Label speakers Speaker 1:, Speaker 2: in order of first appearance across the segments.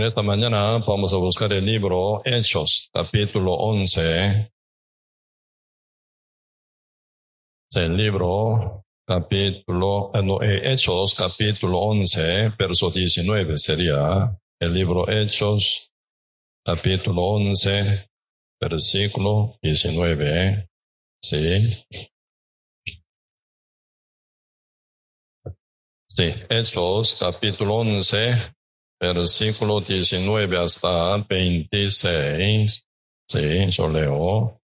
Speaker 1: En esta mañana vamos a buscar el libro Hechos, capítulo 11. El libro, capítulo, eh, no, eh, Hechos, capítulo 11, verso 19 sería el libro Hechos, capítulo 11, versículo 19. Sí. Sí, Hechos, capítulo 11, versículo 19 hasta 26. Sí, yo leo.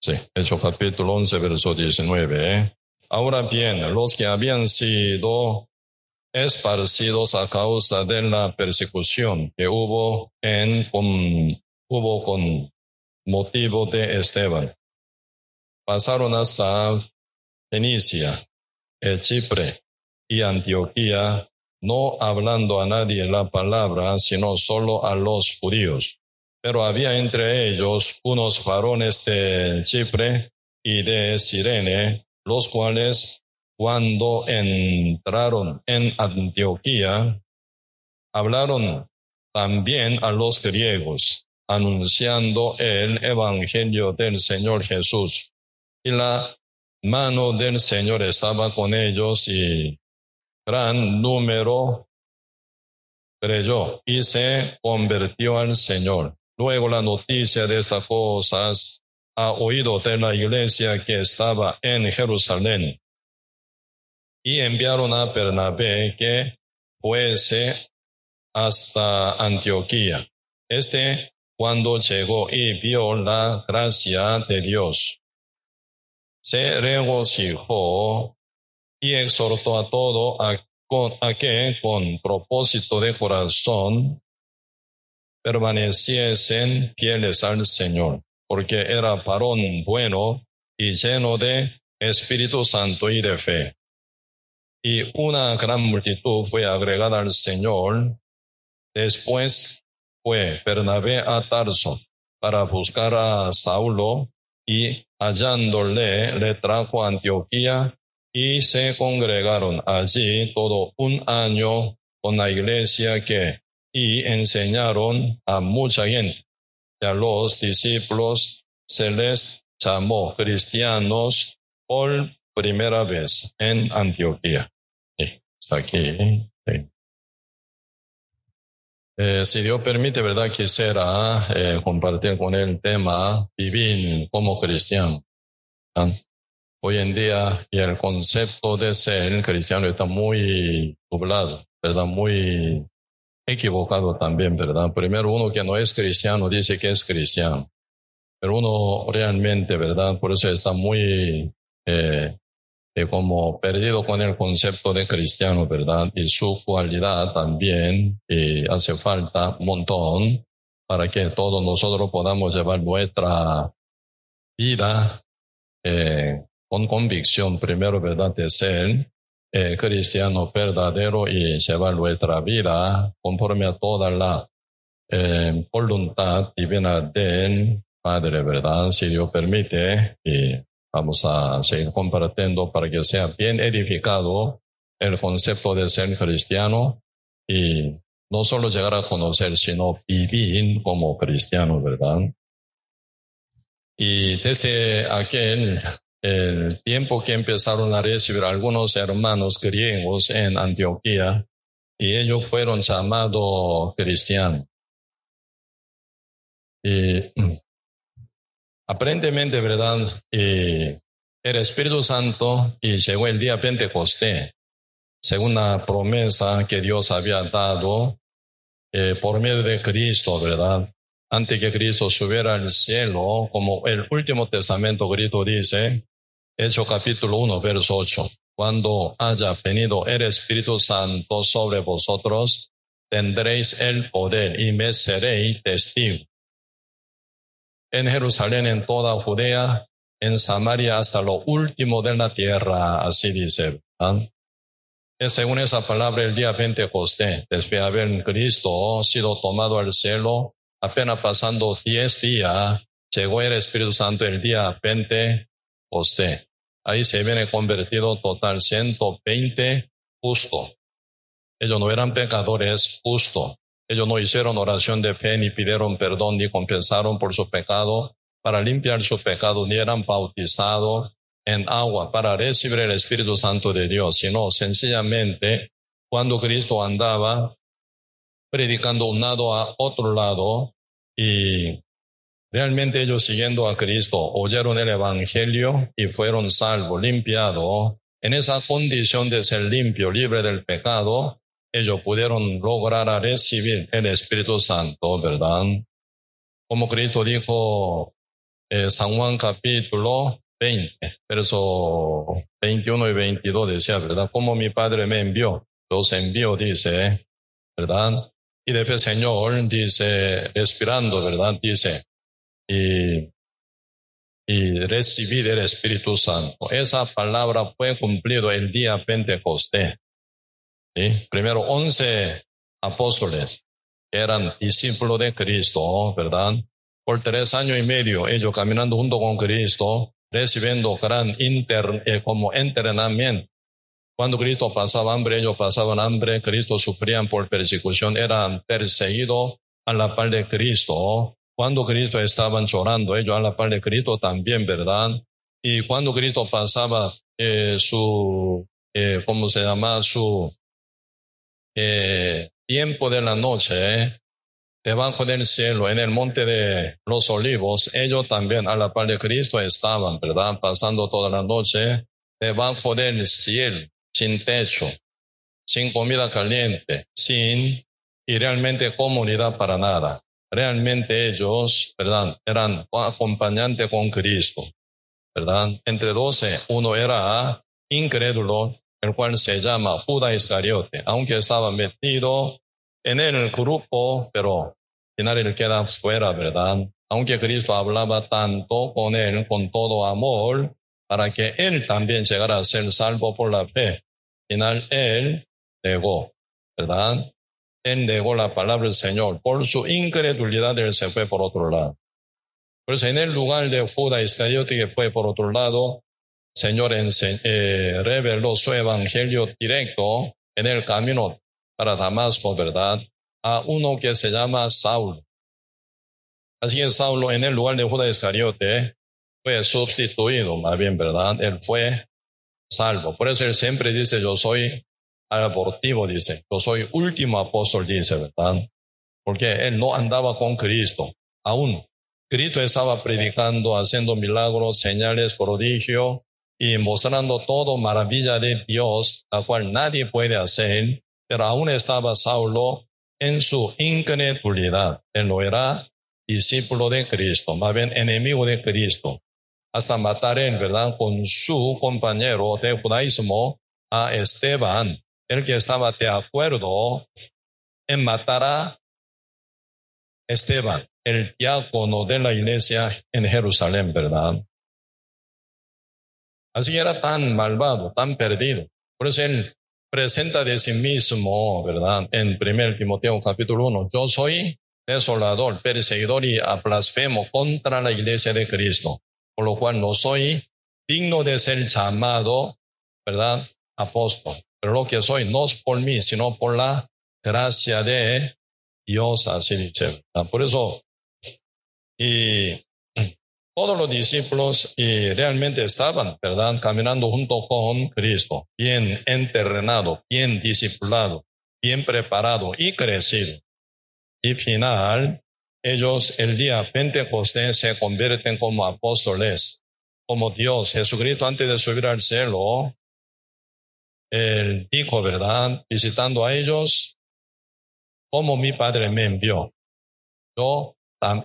Speaker 1: Sí, Hechos capítulo 11, verso 19. Ahora bien, los que habían sido esparcidos a causa de la persecución que hubo en con, hubo con motivo de Esteban. Pasaron hasta Fenicia, Chipre y Antioquía, no hablando a nadie la palabra, sino solo a los judíos. Pero había entre ellos unos varones de Chipre y de Sirene, los cuales cuando entraron en Antioquía, hablaron también a los griegos, anunciando el Evangelio del Señor Jesús. Y la mano del Señor estaba con ellos y gran número creyó y se convirtió al Señor. Luego la noticia de estas cosas ha oído de la iglesia que estaba en Jerusalén y enviaron a Bernabé que fuese hasta Antioquía. Este, cuando llegó y vio la gracia de Dios, se regocijó y exhortó a todo a, a que con propósito de corazón permaneciesen fieles al Señor, porque era varón bueno y lleno de Espíritu Santo y de fe y una gran multitud fue agregada al Señor. Después fue Bernabé a Tarso para buscar a Saulo y hallándole le trajo a Antioquía y se congregaron allí todo un año con la iglesia que y enseñaron a mucha gente. Y a los discípulos se les llamó cristianos por primera vez en Antioquía. Está aquí. Eh, si Dios permite, ¿verdad? Quisiera eh, compartir con él el tema vivir como cristiano. Hoy en día y el concepto de ser cristiano está muy doblado, ¿verdad? Muy equivocado también, ¿verdad? Primero uno que no es cristiano dice que es cristiano, pero uno realmente, ¿verdad? Por eso está muy eh, como perdido con el concepto de cristiano, ¿verdad? Y su cualidad también y hace falta un montón para que todos nosotros podamos llevar nuestra vida eh, con convicción, primero, ¿verdad? De ser eh, cristiano verdadero y llevar nuestra vida conforme a toda la eh, voluntad divina del Padre, ¿verdad? Si Dios permite. Y Vamos a seguir compartiendo para que sea bien edificado el concepto de ser cristiano y no solo llegar a conocer, sino vivir como cristiano, ¿verdad? Y desde aquel el tiempo que empezaron a recibir algunos hermanos griegos en Antioquía, y ellos fueron llamados cristianos. Y Aparentemente, ¿verdad? Eh, el Espíritu Santo y llegó el día Pentecostés, según la promesa que Dios había dado eh, por medio de Cristo, ¿verdad? Antes que Cristo subiera al cielo, como el último testamento Cristo dice, Hecho capítulo 1, verso 8, cuando haya venido el Espíritu Santo sobre vosotros, tendréis el poder y me seréis testigo en Jerusalén, en toda Judea, en Samaria, hasta lo último de la tierra, así dice. Según esa palabra el día después de haber Cristo sido tomado al cielo, apenas pasando diez días, llegó el Espíritu Santo el día Pentecostés. Ahí se viene convertido total 120 justo. Ellos no eran pecadores justo. Ellos no hicieron oración de fe, ni pidieron perdón, ni confesaron por su pecado para limpiar su pecado, ni eran bautizados en agua para recibir el Espíritu Santo de Dios, sino sencillamente cuando Cristo andaba predicando un lado a otro lado y realmente ellos siguiendo a Cristo oyeron el Evangelio y fueron salvos, limpiados. En esa condición de ser limpio, libre del pecado, ellos pudieron lograr recibir el Espíritu Santo, ¿verdad? Como Cristo dijo en San Juan capítulo 20, verso 21 y 22 decía, ¿verdad? Como mi Padre me envió, los envío, dice, ¿verdad? Y después Señor dice, respirando, ¿verdad? Dice, y, y recibir el Espíritu Santo. Esa palabra fue cumplido el día Pentecostés. Primero, once apóstoles eran discípulos de Cristo, ¿verdad? Por tres años y medio, ellos caminando junto con Cristo, recibiendo gran inter, eh, como entrenamiento. Cuando Cristo pasaba hambre, ellos pasaban hambre, Cristo sufrían por persecución, eran perseguidos a la par de Cristo. Cuando Cristo estaban llorando, ellos a la par de Cristo también, ¿verdad? Y cuando Cristo pasaba eh, su, eh, ¿cómo se llama? Su eh, tiempo de la noche, debajo del cielo, en el monte de los olivos, ellos también a la par de Cristo estaban, ¿verdad? Pasando toda la noche debajo del cielo, sin techo, sin comida caliente, sin y realmente comunidad para nada. Realmente ellos, ¿verdad? Eran acompañantes con Cristo, ¿verdad? Entre doce, uno era incrédulo, el cual se llama Judas Iscariote, aunque estaba metido en el grupo, pero al final él queda fuera, ¿verdad? Aunque Cristo hablaba tanto con él, con todo amor, para que él también llegara a ser salvo por la fe. Al final él negó, ¿verdad? Él negó la palabra del Señor. Por su incredulidad él se fue por otro lado. Pues en el lugar de Judas Iscariote que fue por otro lado, Señor eh, reveló su evangelio directo en el camino para Damasco, ¿verdad? A uno que se llama Saulo. Así que Saulo en el lugar de Judas Iscariote fue sustituido, más bien, ¿verdad? Él fue salvo. Por eso él siempre dice, yo soy abortivo, dice, yo soy último apóstol, dice, ¿verdad? Porque él no andaba con Cristo, aún. Cristo estaba predicando, haciendo milagros, señales, prodigio, y mostrando todo maravilla de Dios, la cual nadie puede hacer, pero aún estaba Saulo en su incredulidad. Él no era discípulo de Cristo, más bien enemigo de Cristo, hasta matar en verdad con su compañero de judaísmo a Esteban, el que estaba de acuerdo en matar a Esteban, el diácono de la iglesia en Jerusalén, ¿verdad? Así era tan malvado, tan perdido. Por eso él presenta de sí mismo, ¿verdad? En 1 Timoteo capítulo 1, yo soy desolador, perseguidor y blasfemo contra la iglesia de Cristo, por lo cual no soy digno de ser llamado, ¿verdad? Apóstol. Pero lo que soy no es por mí, sino por la gracia de Dios, así dice. Por eso, y todos los discípulos y realmente estaban, ¿verdad? Caminando junto con Cristo, bien entrenado, bien discipulado, bien preparado y crecido. Y final, ellos el día Pentecostés se convierten como apóstoles, como Dios. Jesucristo antes de subir al cielo, él dijo, ¿verdad? Visitando a ellos, como mi Padre me envió. Yo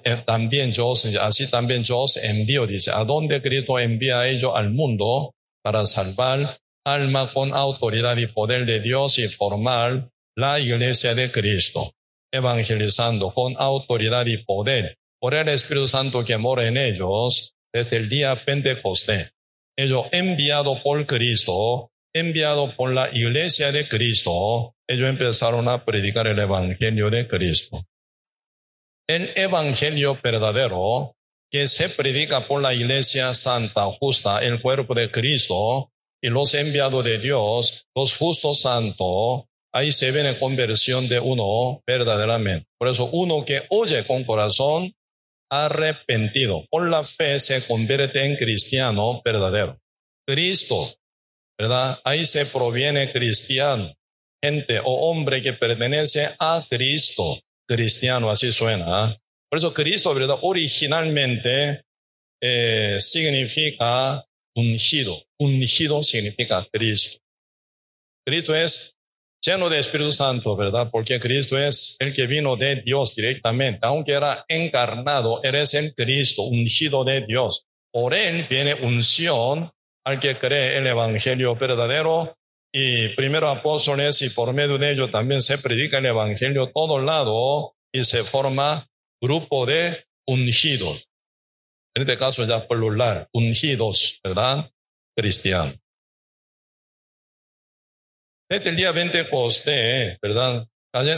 Speaker 1: eh, también yo, así también yo os envío, dice, a dónde Cristo envía a ellos al mundo para salvar alma con autoridad y poder de Dios y formar la iglesia de Cristo, evangelizando con autoridad y poder por el Espíritu Santo que mora en ellos desde el día Pentecostés. Ellos enviado por Cristo, enviado por la iglesia de Cristo, ellos empezaron a predicar el evangelio de Cristo el evangelio verdadero que se predica por la iglesia santa, justa, el cuerpo de Cristo y los enviados de Dios, los justos santos, ahí se viene conversión de uno verdaderamente. Por eso uno que oye con corazón arrepentido, con la fe se convierte en cristiano verdadero. Cristo, ¿verdad? Ahí se proviene cristiano, gente o hombre que pertenece a Cristo, cristiano, así suena. ¿ah? Por eso Cristo, ¿verdad? Originalmente eh, significa ungido. Ungido significa Cristo. Cristo es lleno de Espíritu Santo, ¿verdad? Porque Cristo es el que vino de Dios directamente. Aunque era encarnado, eres el Cristo, ungido de Dios. Por él viene unción al que cree el Evangelio verdadero. Y primero apóstoles y por medio de ello también se predica el Evangelio todo lado y se forma grupo de ungidos. En este caso ya plural, ungidos, ¿verdad? Cristianos. Desde el día 20 Pentecostés, ¿verdad?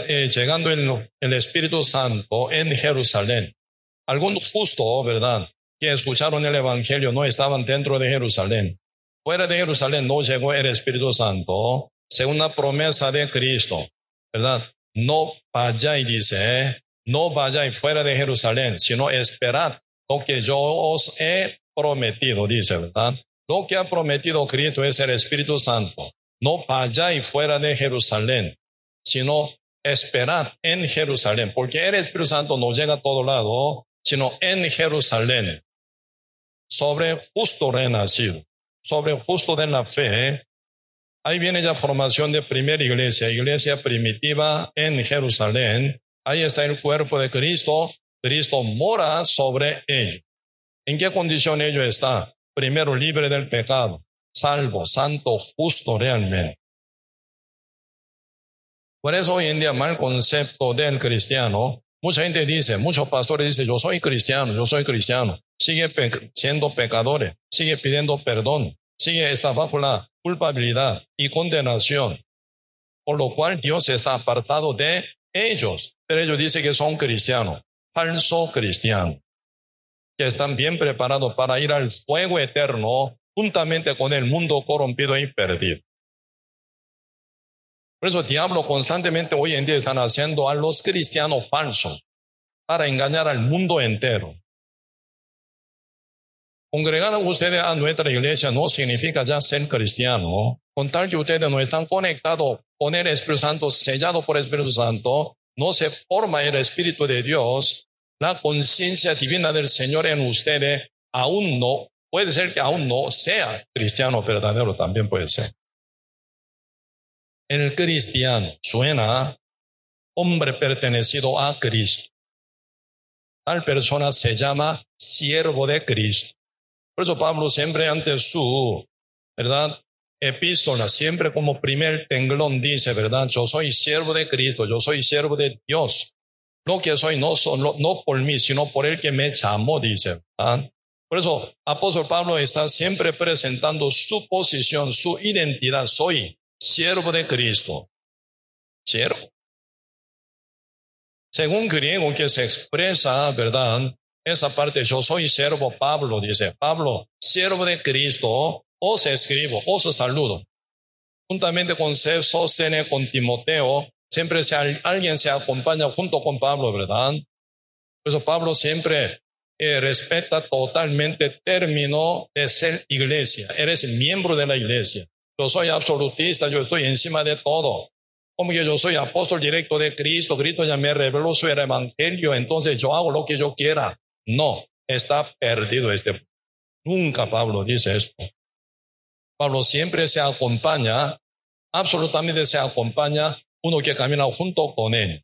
Speaker 1: Eh, llegando el, Espíritu Santo en Jerusalén. Algunos justos, ¿verdad? Que escucharon el Evangelio no estaban dentro de Jerusalén. Fuera de Jerusalén no llegó el Espíritu Santo, según la promesa de Cristo, ¿verdad? No vayáis, dice, no vayáis fuera de Jerusalén, sino esperad lo que yo os he prometido, dice, ¿verdad? Lo que ha prometido Cristo es el Espíritu Santo. No vayáis fuera de Jerusalén, sino esperad en Jerusalén, porque el Espíritu Santo no llega a todo lado, sino en Jerusalén, sobre justo renacido, sobre justo de la fe. Ahí viene ya formación de primera iglesia, iglesia primitiva en Jerusalén. Ahí está el cuerpo de Cristo. Cristo mora sobre ellos. ¿En qué condición ellos está? Primero libre del pecado salvo, santo, justo realmente. Por eso hoy en día mal concepto del cristiano. Mucha gente dice, muchos pastores dicen, yo soy cristiano, yo soy cristiano. Sigue siendo pecadores, sigue pidiendo perdón, sigue está bajo la culpabilidad y condenación. Por lo cual Dios está apartado de ellos. Pero ellos dicen que son cristianos, falso cristiano, que están bien preparados para ir al fuego eterno juntamente con el mundo corrompido y perdido. Por eso diablo constantemente hoy en día están haciendo a los cristianos falsos para engañar al mundo entero. Congregar a ustedes a nuestra iglesia no significa ya ser cristiano. Con tal que ustedes no están conectados con el Espíritu Santo, sellado por el Espíritu Santo, no se forma el Espíritu de Dios, la conciencia divina del Señor en ustedes aún no Puede ser que aún no sea cristiano verdadero, también puede ser. El cristiano suena hombre pertenecido a Cristo. Tal persona se llama siervo de Cristo. Por eso Pablo siempre ante su, ¿verdad? Epístola, siempre como primer tenglón dice, ¿verdad? Yo soy siervo de Cristo, yo soy siervo de Dios. Lo que soy no, solo, no por mí, sino por el que me llamó, dice. ¿verdad? Por eso, apóstol Pablo está siempre presentando su posición, su identidad. Soy siervo de Cristo. Siervo. Según griego que se expresa, ¿verdad? Esa parte, yo soy siervo Pablo, dice Pablo, siervo de Cristo, os escribo, os saludo. Juntamente con se sostiene con Timoteo, siempre se, alguien se acompaña junto con Pablo, ¿verdad? Por eso Pablo siempre respeta totalmente el término de ser iglesia. Eres miembro de la iglesia. Yo soy absolutista, yo estoy encima de todo. Como que yo soy apóstol directo de Cristo, Cristo ya me reveló su evangelio, entonces yo hago lo que yo quiera. No, está perdido este. Nunca Pablo dice esto. Pablo siempre se acompaña, absolutamente se acompaña uno que camina junto con él.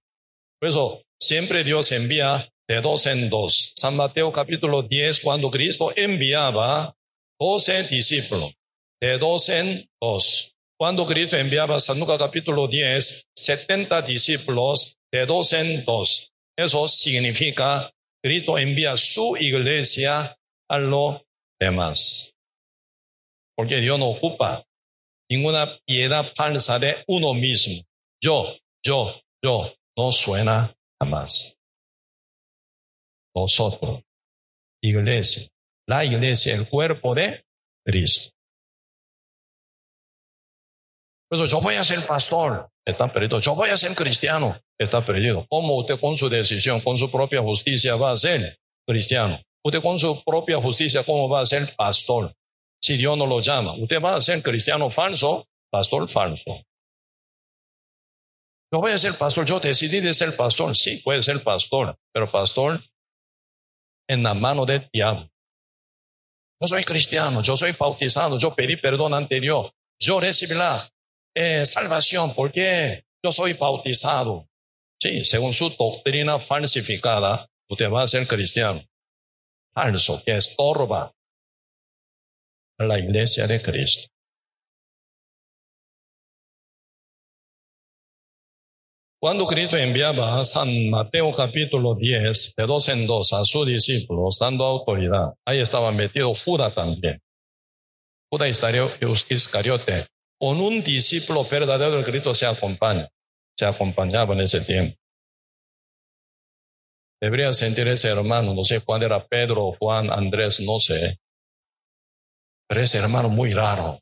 Speaker 1: Por eso siempre Dios envía de dos en dos. San Mateo capítulo 10, cuando Cristo enviaba doce discípulos, de dos en dos. Cuando Cristo enviaba San Lucas capítulo 10, 70 discípulos, de dos en dos. Eso significa Cristo envía su iglesia a los demás. Porque Dios no ocupa ninguna piedad falsa de uno mismo. Yo, yo, yo, no suena jamás nosotros, iglesia, la iglesia, el cuerpo de Cristo. Pues yo voy a ser pastor, está perdido. Yo voy a ser cristiano, está perdido. ¿Cómo usted con su decisión, con su propia justicia va a ser cristiano? Usted con su propia justicia, ¿cómo va a ser pastor? Si Dios no lo llama, usted va a ser cristiano falso, pastor falso. Yo voy a ser pastor, yo decidí de ser pastor, sí, puede ser pastor, pero pastor en la mano del diablo. Yo soy cristiano, yo soy bautizado, yo pedí perdón ante Dios, yo recibí la eh, salvación porque yo soy bautizado. Sí, según su doctrina falsificada, usted va a ser cristiano. Falso, que estorba la iglesia de Cristo. Cuando Cristo enviaba a San Mateo capítulo 10, de dos en dos, a sus discípulos, dando autoridad, ahí estaba metido Judas también. Judas Iscariote, con un discípulo verdadero de Cristo se acompaña, se acompañaba en ese tiempo. Debería sentir ese hermano, no sé cuál era Pedro, Juan, Andrés, no sé. Pero ese hermano muy raro,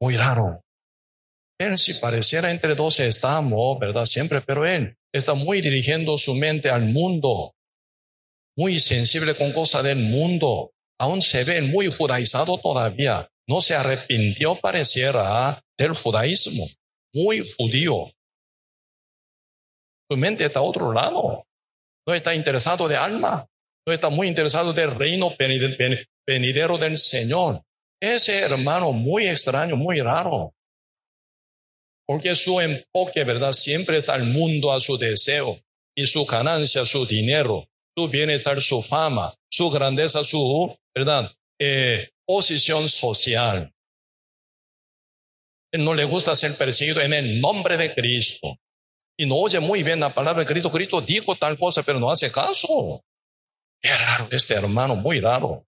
Speaker 1: muy raro. Él si pareciera entre dos estamos, ¿verdad? Siempre, pero él está muy dirigiendo su mente al mundo, muy sensible con cosas del mundo. Aún se ve muy judaizado todavía. No se arrepintió, pareciera, del judaísmo. Muy judío. Su mente está a otro lado. No está interesado de alma. No está muy interesado del reino venidero del Señor. Ese hermano muy extraño, muy raro porque su enfoque, ¿verdad? Siempre está el mundo a su deseo y su ganancia, su dinero, su bienestar, su fama, su grandeza, su, ¿verdad? Eh, posición social. No le gusta ser perseguido en el nombre de Cristo. Y no oye muy bien la palabra de Cristo. Cristo dijo tal cosa, pero no hace caso. Qué raro este hermano, muy raro.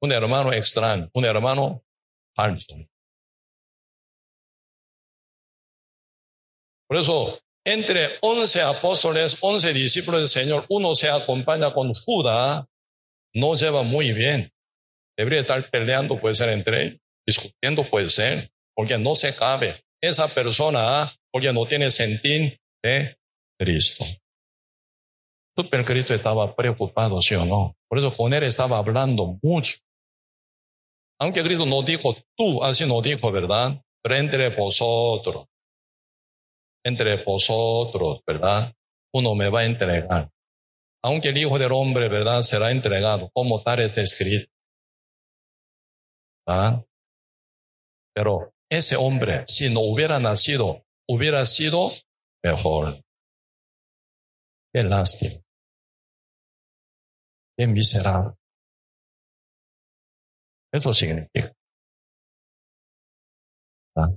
Speaker 1: Un hermano extraño, un hermano alto. Por eso, entre once apóstoles, once discípulos del Señor, uno se acompaña con Judas, no lleva muy bien. Debería estar peleando, puede ser entre ellos, discutiendo, puede ser, porque no se cabe. Esa persona, porque no tiene sentido de Cristo. Pero Cristo estaba preocupado, sí o no. Por eso con él estaba hablando mucho. Aunque Cristo no dijo tú, así no dijo, ¿verdad? Pero entre vosotros entre vosotros, ¿verdad? Uno me va a entregar. Aunque el Hijo del Hombre, ¿verdad? Será entregado, como tal está escrito. ¿Ah? Pero ese hombre, si no hubiera nacido, hubiera sido mejor. Qué lástima. Qué miserable. Eso significa. ¿Ah?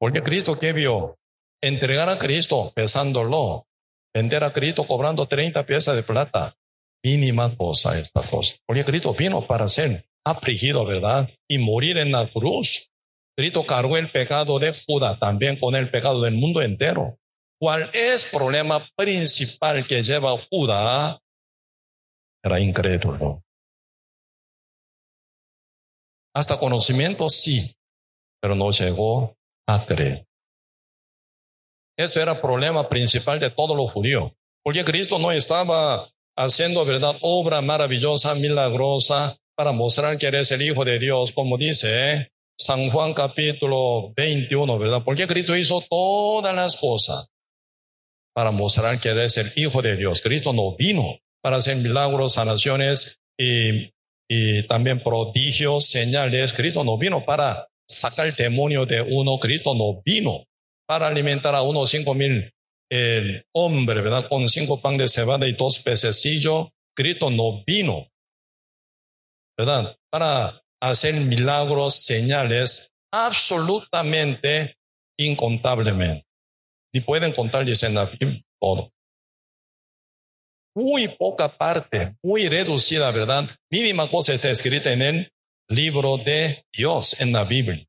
Speaker 1: Porque Cristo, ¿qué vio? Entregar a Cristo pesándolo. Vender a Cristo cobrando 30 piezas de plata. Mínima cosa esta cosa. Porque Cristo vino para ser afligido, ¿verdad? Y morir en la cruz. Cristo cargó el pecado de Judas, también con el pecado del mundo entero. ¿Cuál es el problema principal que lleva a Judas? Era incrédulo. Hasta conocimiento sí, pero no llegó creer. Esto era el problema principal de todos los judíos, porque Cristo no estaba haciendo, verdad, obra maravillosa, milagrosa, para mostrar que eres el Hijo de Dios, como dice San Juan capítulo 21, ¿verdad? Porque Cristo hizo todas las cosas para mostrar que eres el Hijo de Dios. Cristo no vino para hacer milagros, sanaciones y, y también prodigios, señales. Cristo no vino para sacar el demonio de uno, Cristo no vino para alimentar a unos cinco mil el hombre, ¿verdad? Con cinco pan de cebada y dos pececillos. Cristo no vino, ¿verdad? Para hacer milagros, señales, absolutamente incontablemente. Y pueden contar, dicen la Biblia, todo. Muy poca parte, muy reducida, ¿verdad? Mínima cosa está escrita en él libro de Dios en la Biblia.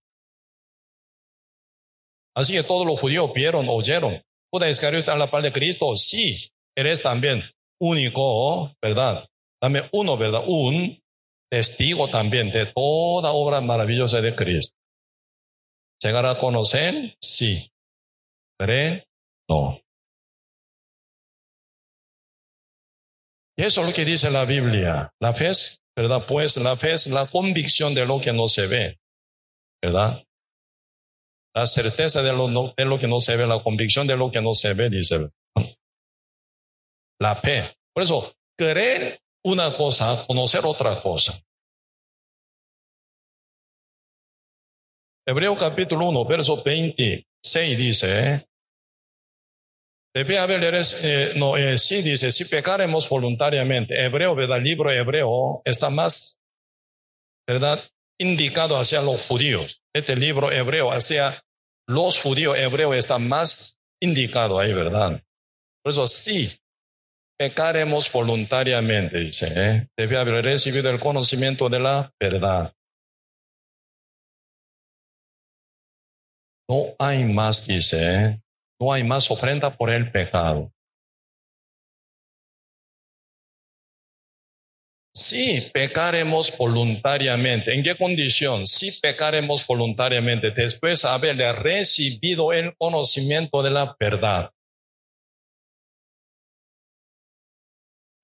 Speaker 1: Así que todos los judíos vieron, oyeron. Judas Iscariote está en la par de Cristo, sí, eres también único, ¿verdad? También uno, ¿verdad? Un testigo también de toda obra maravillosa de Cristo. Llegar a conocer, sí. Creer, no. Y eso es lo que dice la Biblia. La fe es, ¿verdad? Pues la fe es la convicción de lo que no se ve, ¿verdad? La certeza de lo, que no se ve, la convicción de lo que no se ve, dice. La fe. Por eso, creer una cosa, conocer otra cosa. Hebreo capítulo 1, verso 26 dice, debe haber, eh, no, eh, sí dice, si pecaremos voluntariamente, hebreo, ¿verdad? El libro hebreo está más, ¿verdad? Indicado hacia los judíos. Este libro hebreo hacia los judíos hebreos está más indicado ahí, ¿verdad? Por eso sí, pecaremos voluntariamente, dice, ¿eh? debe haber recibido el conocimiento de la verdad. No hay más, dice, no hay más ofrenda por el pecado. Si pecaremos voluntariamente, ¿en qué condición? Si pecaremos voluntariamente después de haber recibido el conocimiento de la verdad.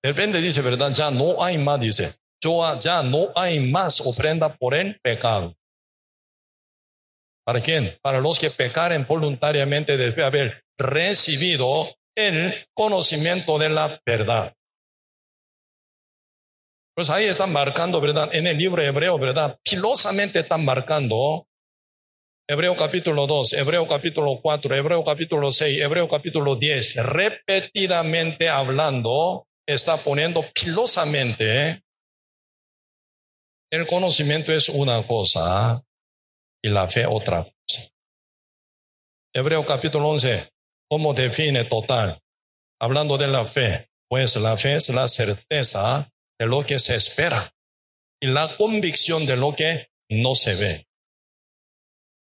Speaker 1: De dice, ¿verdad? Ya no hay más, dice. Yo, ya no hay más ofrenda por el pecado. ¿Para quién? Para los que pecaren voluntariamente después de haber recibido el conocimiento de la verdad. Pues ahí están marcando, ¿verdad? En el libro hebreo, ¿verdad? Pilosamente están marcando Hebreo capítulo 2, Hebreo capítulo 4, Hebreo capítulo 6, Hebreo capítulo 10, repetidamente hablando, está poniendo pilosamente el conocimiento es una cosa, y la fe otra cosa. Hebreo capítulo 11, ¿cómo define total? Hablando de la fe, pues la fe es la certeza de lo que se espera y la convicción de lo que no se ve.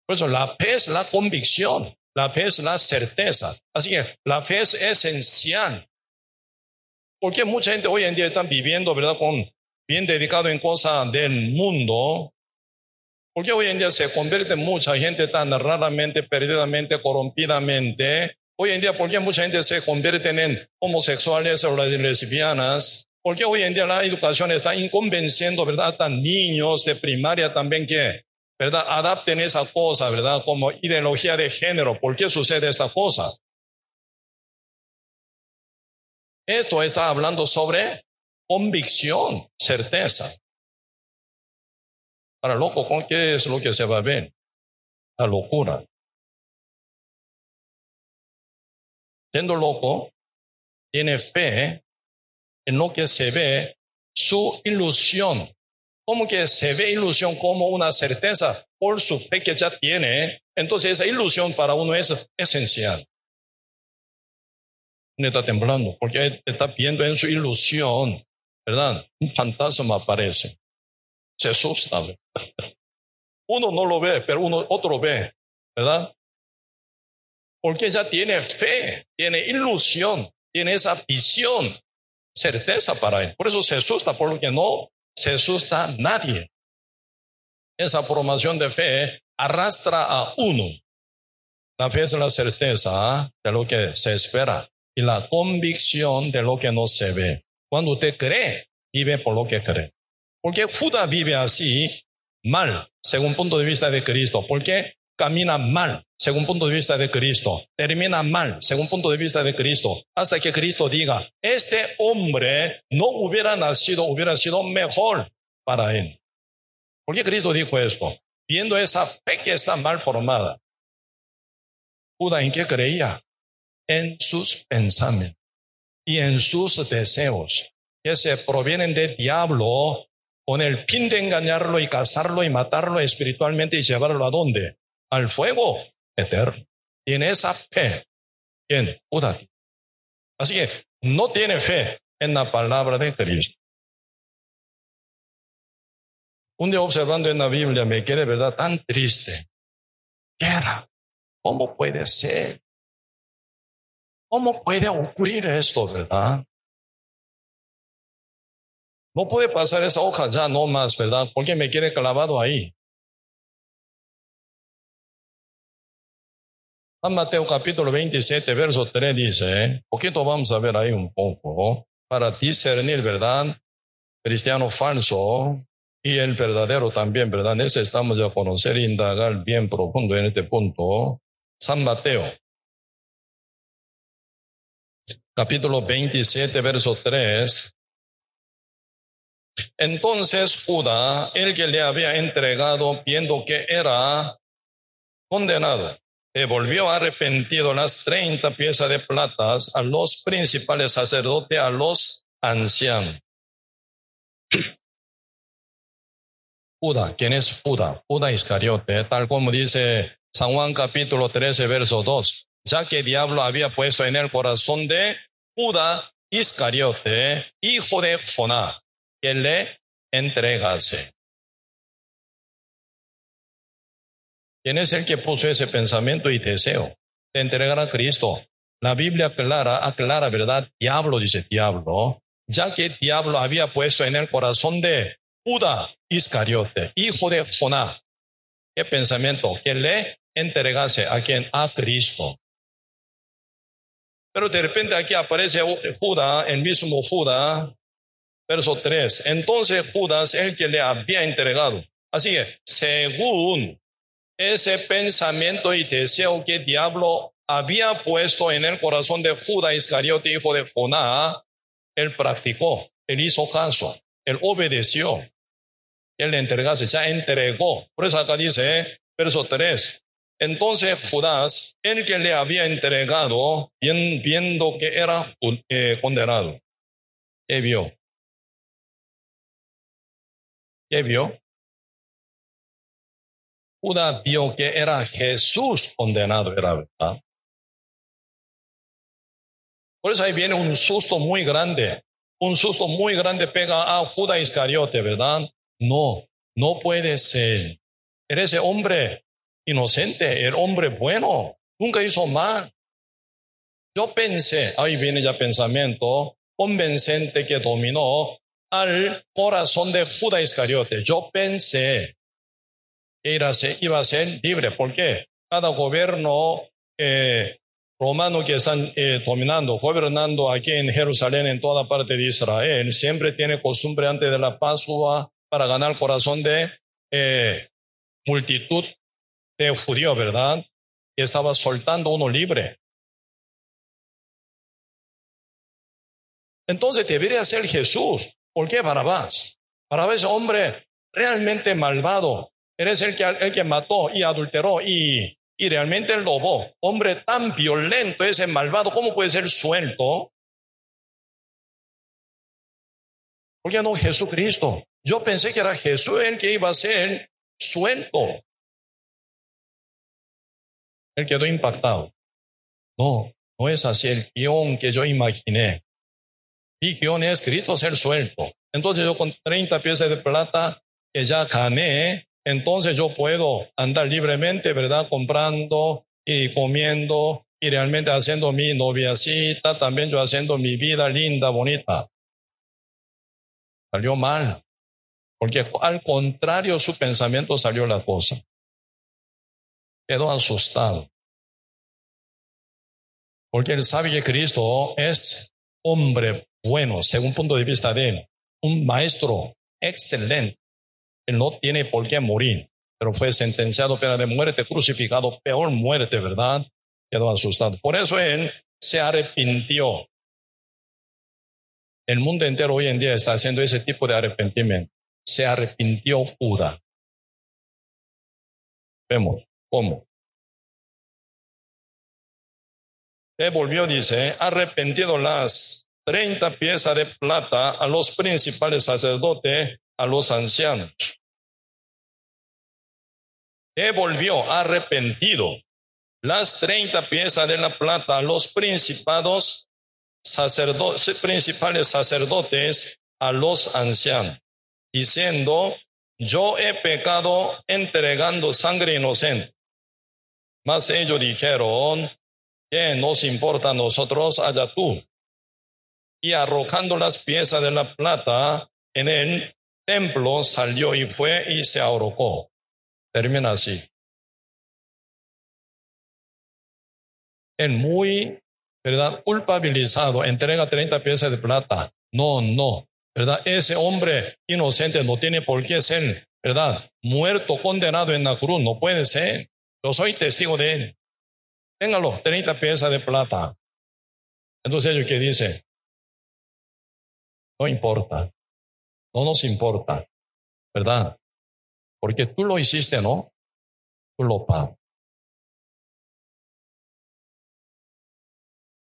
Speaker 1: Por eso la fe es la convicción, la fe es la certeza. Así que la fe es esencial. Porque mucha gente hoy en día está viviendo, ¿verdad? Con bien dedicado en cosas del mundo, porque hoy en día se convierte mucha gente tan raramente, perdidamente, corrompidamente. Hoy en día, ¿por qué mucha gente se convierte en homosexuales o lesbianas? Porque hoy en día la educación está inconvenciendo, ¿verdad? A niños de primaria también que, ¿verdad? Adapten esa cosa, ¿verdad? Como ideología de género. ¿Por qué sucede esta cosa? Esto está hablando sobre convicción, certeza. Para loco, ¿con qué es lo que se va a ver? La locura. Siendo loco, tiene fe en lo que se ve, su ilusión. Como que se ve ilusión como una certeza por su fe que ya tiene. Entonces esa ilusión para uno es esencial. Uno está temblando porque está viendo en su ilusión, ¿verdad? Un fantasma aparece se asusta. Uno no lo ve, pero uno, otro ve, ¿verdad? Porque ya tiene fe, tiene ilusión, tiene esa visión, certeza para él. Por eso se asusta, por lo que no se asusta nadie. Esa formación de fe arrastra a uno. La fe es la certeza de lo que se espera y la convicción de lo que no se ve. Cuando usted cree, vive por lo que cree. Porque Judá vive así mal, según punto de vista de Cristo. Porque camina mal, según punto de vista de Cristo. Termina mal, según punto de vista de Cristo. Hasta que Cristo diga, este hombre no hubiera nacido, hubiera sido mejor para él. ¿Por qué Cristo dijo esto? Viendo esa fe que está mal formada. Judá en qué creía? En sus pensamientos y en sus deseos que se provienen del diablo con el fin de engañarlo y cazarlo y matarlo espiritualmente y llevarlo a dónde? Al fuego eterno. Tiene esa fe. ¿Quién? Así que no tiene fe en la palabra de Cristo. Un día observando en la Biblia me quedé, ¿verdad? Tan triste. ¿Qué era? ¿Cómo puede ser? ¿Cómo puede ocurrir esto, verdad? No puede pasar esa hoja ya, no más, ¿verdad? Porque me quiere clavado ahí. San Mateo capítulo 27, verso 3 dice, poquito vamos a ver ahí un poco, para discernir, ¿verdad? Cristiano falso y el verdadero también, ¿verdad? Necesitamos ya conocer e indagar bien profundo en este punto. San Mateo, capítulo 27, verso 3. Entonces Judá, el que le había entregado, viendo que era condenado, devolvió arrepentido las treinta piezas de platas a los principales sacerdotes, a los ancianos. Judá, ¿quién es Judá? Judá Iscariote, tal como dice San Juan capítulo 13, verso 2, ya que diablo había puesto en el corazón de Judá Iscariote, hijo de Joná, que le entregase. ¿Quién es el que puso ese pensamiento y deseo de entregar a Cristo? La Biblia aclara, aclara, ¿verdad? Diablo, dice diablo, ya que diablo había puesto en el corazón de Judá Iscariote, hijo de Joná, ¿qué pensamiento? Que le entregase a quien? A Cristo. Pero de repente aquí aparece Judá, el mismo Judá, verso 3. Entonces Judas, el que le había entregado. Así que, según ese pensamiento y deseo que diablo había puesto en el corazón de Judas Iscariote, hijo de Joná, él practicó, él hizo caso, él obedeció. Él le entregase, ya entregó. Por eso acá dice, verso 3. Entonces Judas, el que le había entregado, viendo que era eh, condenado, ¿qué vio? ¿Qué vio? Judas vio que era Jesús condenado, verdad. Por eso ahí viene un susto muy grande. Un susto muy grande pega a Judas Iscariote, ¿verdad? No, no puede ser. Eres hombre inocente, el hombre bueno, nunca hizo mal. Yo pensé, ahí viene ya pensamiento convencente que dominó al corazón de Judas Iscariote. Yo pensé iba a ser libre. ¿Por qué? Cada gobierno eh, romano que están eh, dominando, gobernando aquí en Jerusalén, en toda parte de Israel, siempre tiene costumbre antes de la Pascua para ganar el corazón de eh, multitud de judíos, ¿verdad? Y estaba soltando uno libre. Entonces debería ser Jesús. ¿Por qué Barabás? Barabás es hombre realmente malvado, Eres el que, el que mató y adulteró y, y realmente lobo. Hombre tan violento, ese malvado, ¿cómo puede ser suelto? ¿Por qué no Jesucristo? Yo pensé que era Jesús el que iba a ser suelto. Él quedó impactado. No, no es así el guion que yo imaginé. Mi guion es Cristo ser suelto. Entonces yo con 30 piezas de plata que ya gané, entonces yo puedo andar libremente, ¿verdad? Comprando y comiendo y realmente haciendo mi noviacita, también yo haciendo mi vida linda, bonita. Salió mal, porque al contrario su pensamiento salió la cosa. Quedó asustado. Porque él sabe que Cristo es hombre bueno, según punto de vista de él, un maestro excelente él no tiene por qué morir, pero fue sentenciado pena de muerte, crucificado, peor muerte, ¿verdad? Quedó asustado. Por eso él se arrepintió. El mundo entero hoy en día está haciendo ese tipo de arrepentimiento. Se arrepintió Judá. Vemos cómo. Se volvió, dice, arrepentido las treinta piezas de plata a los principales sacerdotes, a los ancianos devolvió arrepentido las treinta piezas de la plata a los principados, sacerdotes, principales sacerdotes, a los ancianos, diciendo, yo he pecado entregando sangre inocente. Mas ellos dijeron, ¿qué nos importa a nosotros allá tú? Y arrojando las piezas de la plata en el templo, salió y fue y se ahorcó termina así. él muy, ¿verdad? Culpabilizado, entrega 30 piezas de plata. No, no, ¿verdad? Ese hombre inocente no tiene por qué ser, ¿verdad? Muerto, condenado en la cruz, no puede ser. Yo soy testigo de él. Téngalo, 30 piezas de plata. Entonces ellos que no importa, no nos importa, ¿verdad? Porque tú lo hiciste, ¿no? Tú lo pagas.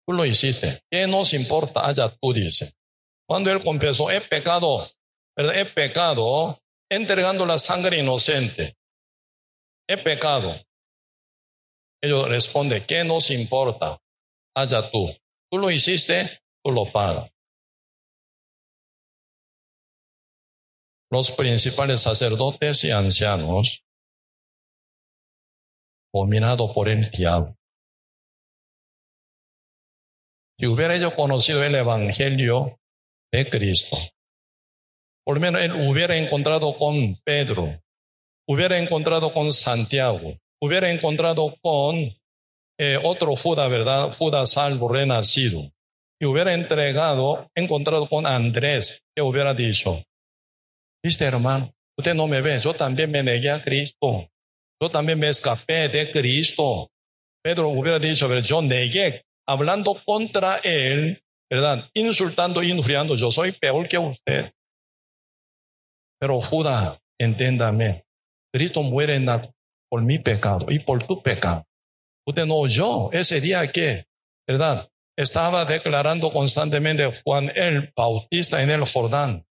Speaker 1: Tú lo hiciste. ¿Qué nos importa? Allá tú dices. Cuando él confesó, he pecado, ¿verdad? He pecado entregando la sangre inocente. He pecado. Ellos responden, ¿qué nos importa? Allá tú. Tú lo hiciste, tú lo pagas. Los principales sacerdotes y ancianos, dominados por el diablo. Si hubiera conocido el Evangelio de Cristo, por lo menos él hubiera encontrado con Pedro, hubiera encontrado con Santiago, hubiera encontrado con eh, otro Judas, ¿verdad? Judas salvo, renacido. Y hubiera entregado, encontrado con Andrés, que hubiera dicho, viste hermano, usted no me ve, yo también me negué a Cristo, yo también me escapé de Cristo. Pedro hubiera dicho, yo negué, hablando contra él, ¿verdad? Insultando injuriando, yo soy peor que usted. Pero Judas, entiéndame, Cristo muere en la por mi pecado y por tu pecado. Usted no oyó ese día que, ¿verdad? Estaba declarando constantemente Juan el Bautista en el Jordán.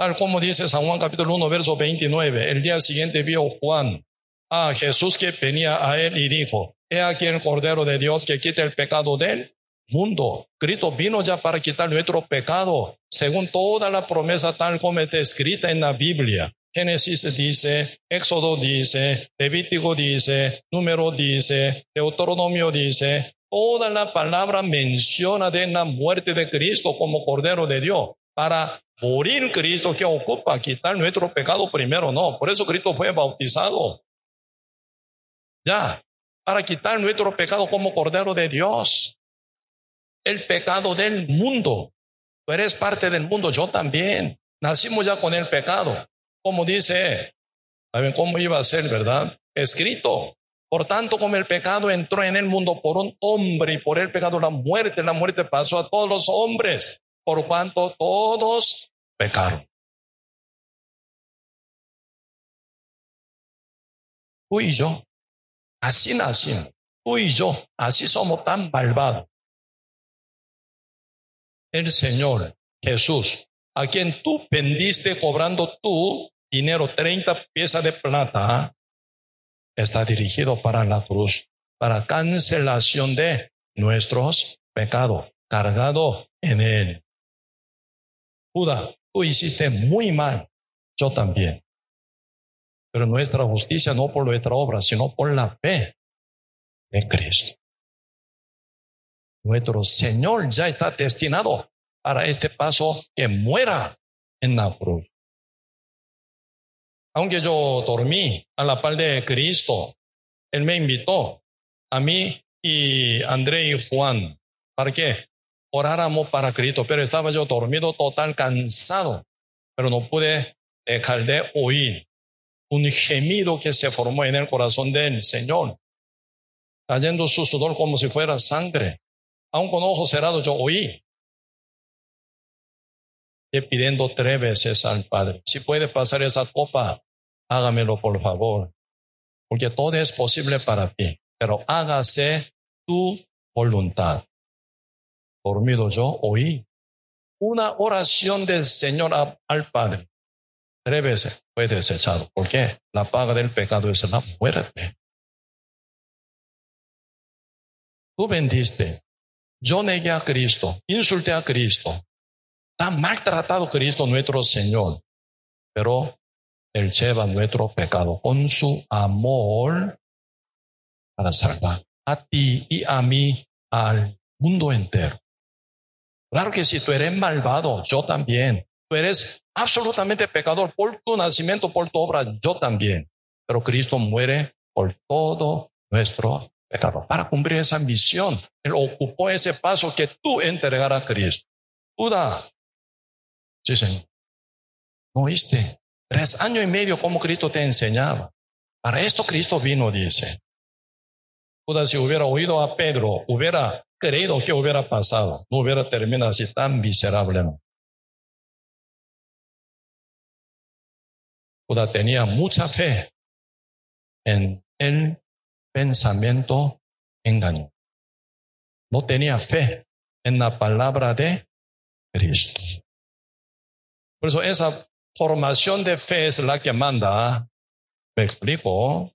Speaker 1: Tal como dice San Juan capítulo 1, verso 29, el día siguiente vio Juan a Jesús que venía a él y dijo, he aquí el Cordero de Dios que quita el pecado del mundo. Cristo vino ya para quitar nuestro pecado, según toda la promesa tal como está escrita en la Biblia. Génesis dice, Éxodo dice, Levítico dice, Número dice, Deuteronomio dice, toda la palabra menciona de la muerte de Cristo como Cordero de Dios. Para morir Cristo que ocupa quitar nuestro pecado primero, no. Por eso Cristo fue bautizado. Ya, para quitar nuestro pecado como Cordero de Dios. El pecado del mundo. Tú eres parte del mundo, yo también. Nacimos ya con el pecado como dice, ¿saben cómo iba a ser, verdad? Escrito. Por tanto, como el pecado entró en el mundo por un hombre y por el pecado la muerte, la muerte pasó a todos los hombres, por cuanto todos pecaron. Tú y yo, así nacimos. Tú y yo, así somos tan malvados. El Señor Jesús a quien tú vendiste cobrando tu dinero, 30 piezas de plata, está dirigido para la cruz, para cancelación de nuestros pecados, cargado en él. Judas, tú hiciste muy mal, yo también. Pero nuestra justicia no por nuestra obra, sino por la fe de Cristo. Nuestro Señor ya está destinado para este paso que muera en la cruz. Aunque yo dormí a la par de Cristo, Él me invitó a mí y André y Juan para que oráramos para Cristo, pero estaba yo dormido total cansado, pero no pude dejar de oír un gemido que se formó en el corazón del Señor, cayendo su sudor como si fuera sangre. Aún con ojos cerrados yo oí y pidiendo tres veces al Padre, si puede pasar esa copa, hágamelo por favor, porque todo es posible para ti, pero hágase tu voluntad. Dormido yo oí una oración del Señor al Padre. Tres veces fue desechado. ¿Por qué? La paga del pecado es la muerte. Tú vendiste. Yo negué a Cristo, insulté a Cristo, Está maltratado Cristo nuestro Señor, pero Él lleva nuestro pecado con su amor para salvar a ti y a mí, al mundo entero. Claro que si tú eres malvado, yo también. Tú eres absolutamente pecador por tu nacimiento, por tu obra, yo también. Pero Cristo muere por todo nuestro pecado. Para cumplir esa misión, Él ocupó ese paso que tú entregar a Cristo. Duda. Sí, Señor. ¿No oíste? Tres años y medio como Cristo te enseñaba. Para esto Cristo vino, dice. Si hubiera oído a Pedro, hubiera creído que hubiera pasado, no hubiera terminado así tan miserable. Judas tenía mucha fe en el pensamiento engaño. No tenía fe en la palabra de Cristo. Por eso esa formación de fe es la que manda. Me explico.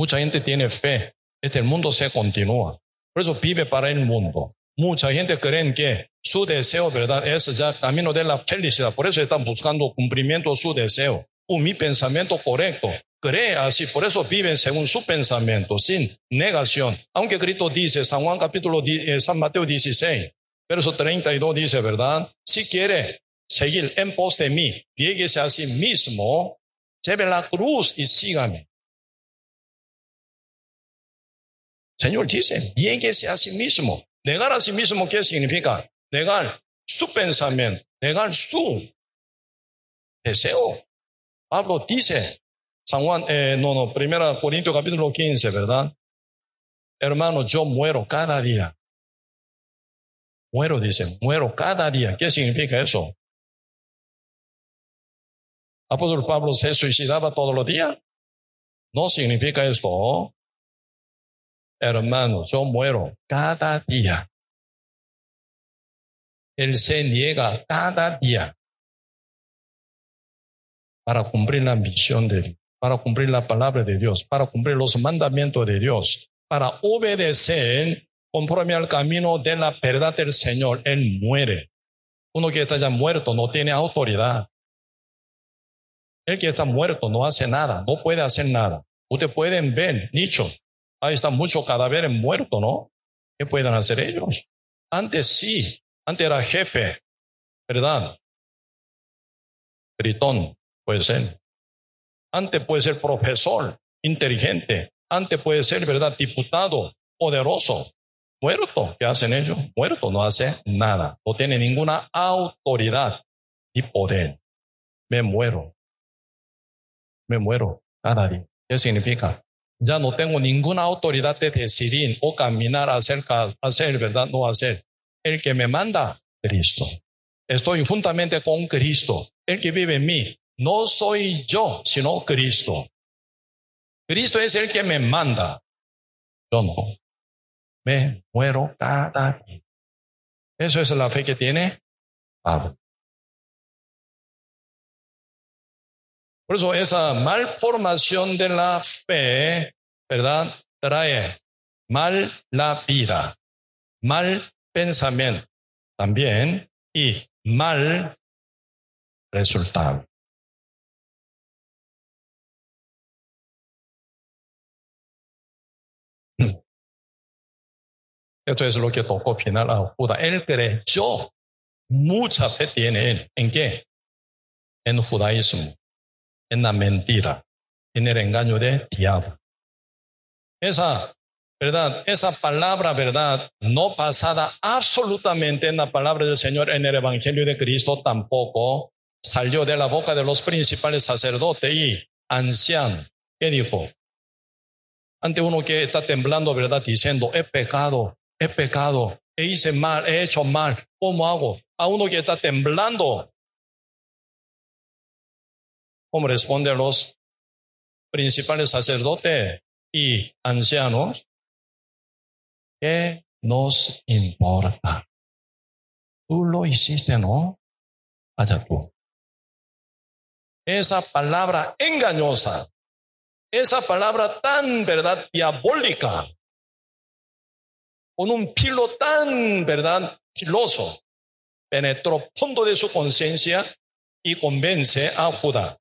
Speaker 1: Mucha gente tiene fe. Este mundo se continúa. Por eso vive para el mundo. Mucha gente cree que su deseo, ¿verdad? Es ya camino de la felicidad. Por eso están buscando cumplimiento de su deseo. Un mi pensamiento correcto. Cree así. Por eso viven según su pensamiento, sin negación. Aunque Cristo dice, San Juan capítulo, eh, San Mateo 16, verso 32 dice, ¿verdad? Si quiere seguir en pos de mí, lleguese a sí mismo, lleve la cruz y sígame. Señor dice, lléguese a sí mismo. Negar a sí mismo, ¿qué significa? Negar su pensamiento, negar su deseo. Pablo dice, San Juan, eh, no, no, primera Corintios capítulo 15, ¿verdad? Hermano, yo muero cada día. Muero, dice, muero cada día. ¿Qué significa eso? Apóstol Pablo se suicidaba todos los días. No significa esto. Hermano, yo muero cada día. Él se niega cada día para cumplir la misión de Dios, para cumplir la palabra de Dios, para cumplir los mandamientos de Dios, para obedecer conforme al camino de la verdad del Señor. Él muere. Uno que está ya muerto no tiene autoridad. El que está muerto no hace nada, no puede hacer nada. Ustedes pueden ver nichos Ahí están muchos cadáveres muertos, ¿no? ¿Qué pueden hacer ellos? Antes sí, antes era jefe, ¿verdad? Britón, puede ser. Antes puede ser profesor, inteligente. Antes puede ser, ¿verdad? Diputado, poderoso. Muerto, ¿qué hacen ellos? Muerto, no hace nada. No tiene ninguna autoridad y poder. Me muero. Me muero cada. ¿Qué significa? Ya no tengo ninguna autoridad de decidir o caminar, hacer, hacer, ¿verdad? No hacer. El que me manda, Cristo. Estoy juntamente con Cristo. El que vive en mí. No soy yo, sino Cristo. Cristo es el que me manda. Yo no. Me muero cada día. Eso es la fe que tiene Pablo. Por eso esa malformación de la fe, ¿verdad? Trae mal la vida, mal pensamiento también y mal resultado. Esto es lo que tocó final a Judá. Él creyó, mucha fe tiene él. ¿En qué? En judaísmo en la mentira, en el engaño de diablo. Esa, ¿verdad? Esa palabra, ¿verdad? No pasada absolutamente en la palabra del Señor en el Evangelio de Cristo tampoco salió de la boca de los principales sacerdotes y ancianos. ¿Qué dijo? Ante uno que está temblando, ¿verdad? Diciendo, he pecado, he pecado, he hice mal, he hecho mal, ¿cómo hago? A uno que está temblando, ¿Cómo responden los principales sacerdotes y ancianos? ¿Qué nos importa? Tú lo hiciste, ¿no? Allá tú. Esa palabra engañosa, esa palabra tan, verdad, diabólica, con un filo tan, verdad, filoso, penetró fondo de su conciencia y convence a Judá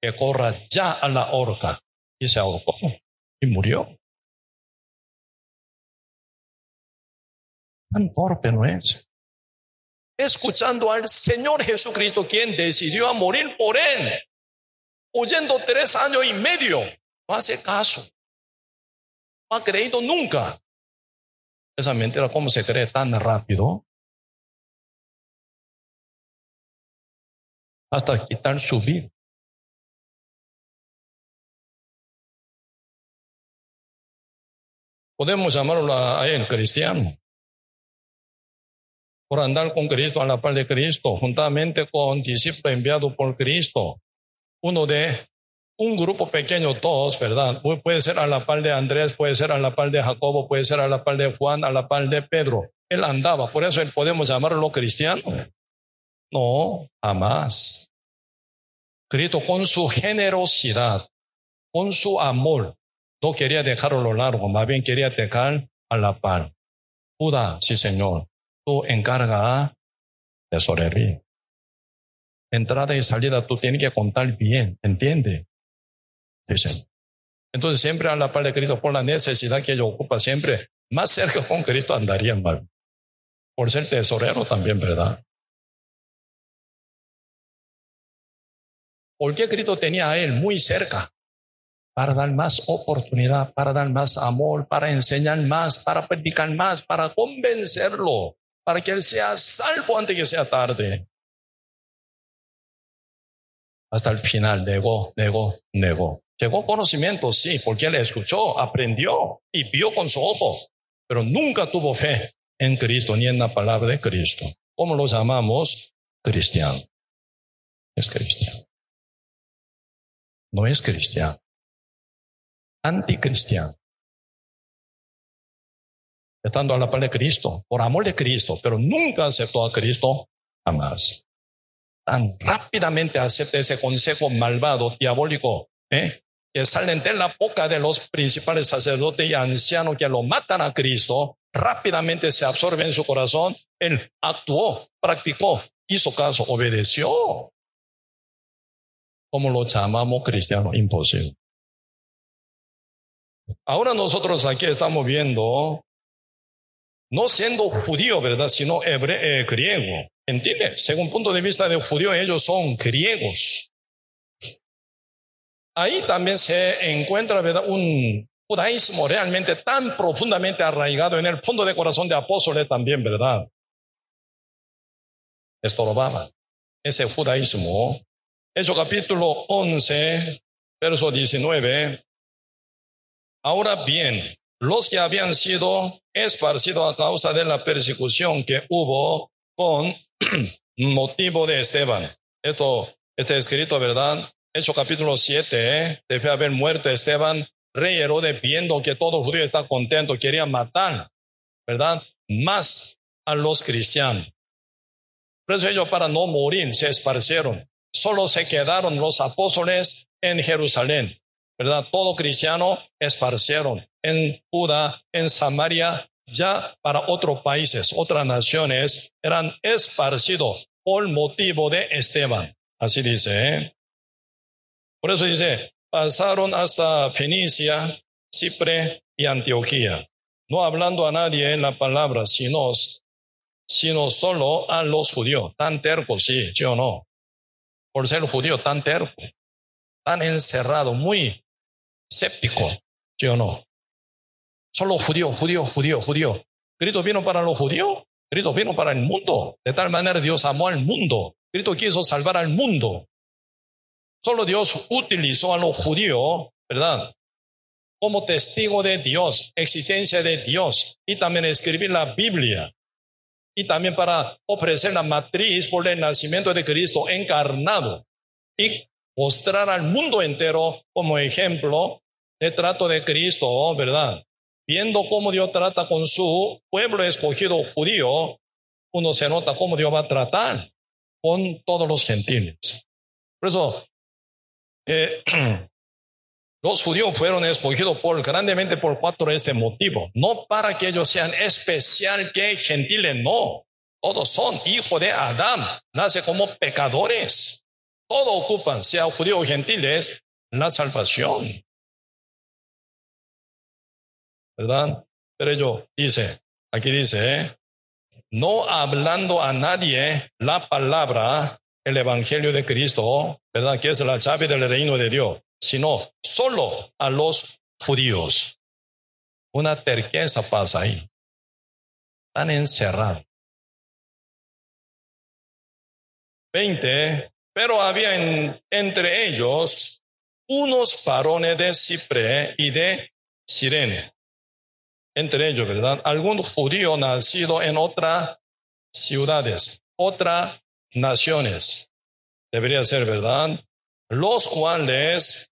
Speaker 1: que corra ya a la horca. Y se ahorcó y murió. Tan torpe no es. Escuchando al Señor Jesucristo, quien decidió morir por él, huyendo tres años y medio, no hace caso. no ha creído nunca. Esa mentira, ¿cómo se cree tan rápido? Hasta quitar su vida. Podemos llamarlo a él cristiano. Por andar con Cristo a la par de Cristo, juntamente con discípulo enviado por Cristo. Uno de un grupo pequeño, todos, ¿verdad? Puede ser a la par de Andrés, puede ser a la par de Jacobo, puede ser a la par de Juan, a la par de Pedro. Él andaba, por eso él podemos llamarlo cristiano. No, jamás. Cristo con su generosidad, con su amor, no quería dejarlo largo, más bien quería dejar a la par. Judá, sí señor, tú encarga tesorería. Entrada y salida tú tienes que contar bien, ¿entiende? Dicen. Entonces siempre a la par de Cristo por la necesidad que ellos ocupa siempre, más cerca con Cristo andarían mal. Por ser tesorero también, ¿verdad? Porque Cristo tenía a él muy cerca para dar más oportunidad, para dar más amor, para enseñar más, para predicar más, para convencerlo, para que él sea salvo antes que sea tarde. Hasta el final negó, negó, negó. Llegó conocimiento, sí, porque él escuchó, aprendió y vio con su ojo, pero nunca tuvo fe en Cristo ni en la palabra de Cristo. ¿Cómo lo llamamos? Cristiano. Es cristiano. No es cristiano anticristiano. Estando a la par de Cristo, por amor de Cristo, pero nunca aceptó a Cristo, jamás. Tan rápidamente acepta ese consejo malvado, diabólico, ¿eh? que salen de la boca de los principales sacerdotes y ancianos que lo matan a Cristo, rápidamente se absorbe en su corazón, él actuó, practicó, hizo caso, obedeció. Como lo llamamos cristiano, imposible. Ahora nosotros aquí estamos viendo, no siendo judío, ¿verdad? Sino hebreo, eh, griego. ¿Entiende? Según punto de vista de judío, ellos son griegos. Ahí también se encuentra, ¿verdad? Un judaísmo realmente tan profundamente arraigado en el fondo de corazón de apóstoles también, ¿verdad? Estorbaba ese judaísmo. Eso capítulo 11, verso 19. Ahora bien, los que habían sido esparcidos a causa de la persecución que hubo con motivo de Esteban. Esto está escrito, ¿verdad? Hecho capítulo 7, ¿eh? debe haber muerto Esteban, rey Herodes, viendo que todo judío está contento, quería matar, ¿verdad? Más a los cristianos. Por eso ellos para no morir se esparcieron. Solo se quedaron los apóstoles en Jerusalén. ¿Verdad? Todo cristiano esparcieron en Judá, en Samaria, ya para otros países, otras naciones, eran esparcidos por motivo de Esteban. Así dice. ¿eh? Por eso dice, pasaron hasta Fenicia, Cipre y Antioquía, no hablando a nadie en la palabra, sino, sino solo a los judíos. Tan tercos, sí, yo no. Por ser judío, tan terco, tan encerrado, muy séptico, ¿sí o no? Solo judío, judío, judío, judío. Cristo vino para los judíos, Cristo vino para el mundo. De tal manera Dios amó al mundo. Cristo quiso salvar al mundo. Solo Dios utilizó a los judíos, ¿verdad? Como testigo de Dios, existencia de Dios, y también escribir la Biblia, y también para ofrecer la matriz por el nacimiento de Cristo encarnado, y mostrar al mundo entero como ejemplo de trato de Cristo, ¿verdad? Viendo cómo Dios trata con su pueblo escogido judío, uno se nota cómo Dios va a tratar con todos los gentiles. Por eso, eh, los judíos fueron escogidos por, grandemente por cuatro este motivo. No para que ellos sean especial que gentiles, no. Todos son hijos de Adán, nace como pecadores. Todo ocupan, sea judío o gentiles, la salvación. ¿Verdad? Pero ello dice, aquí dice, ¿eh? no hablando a nadie la palabra, el evangelio de Cristo, ¿verdad? Que es la llave del reino de Dios, sino solo a los judíos. Una terqueza pasa ahí. Están encerrados. 20. Pero había entre ellos unos varones de Cipre y de Sirene. Entre ellos, ¿verdad? Algún judío nacido en otras ciudades, otras naciones. Debería ser, ¿verdad? Los cuales,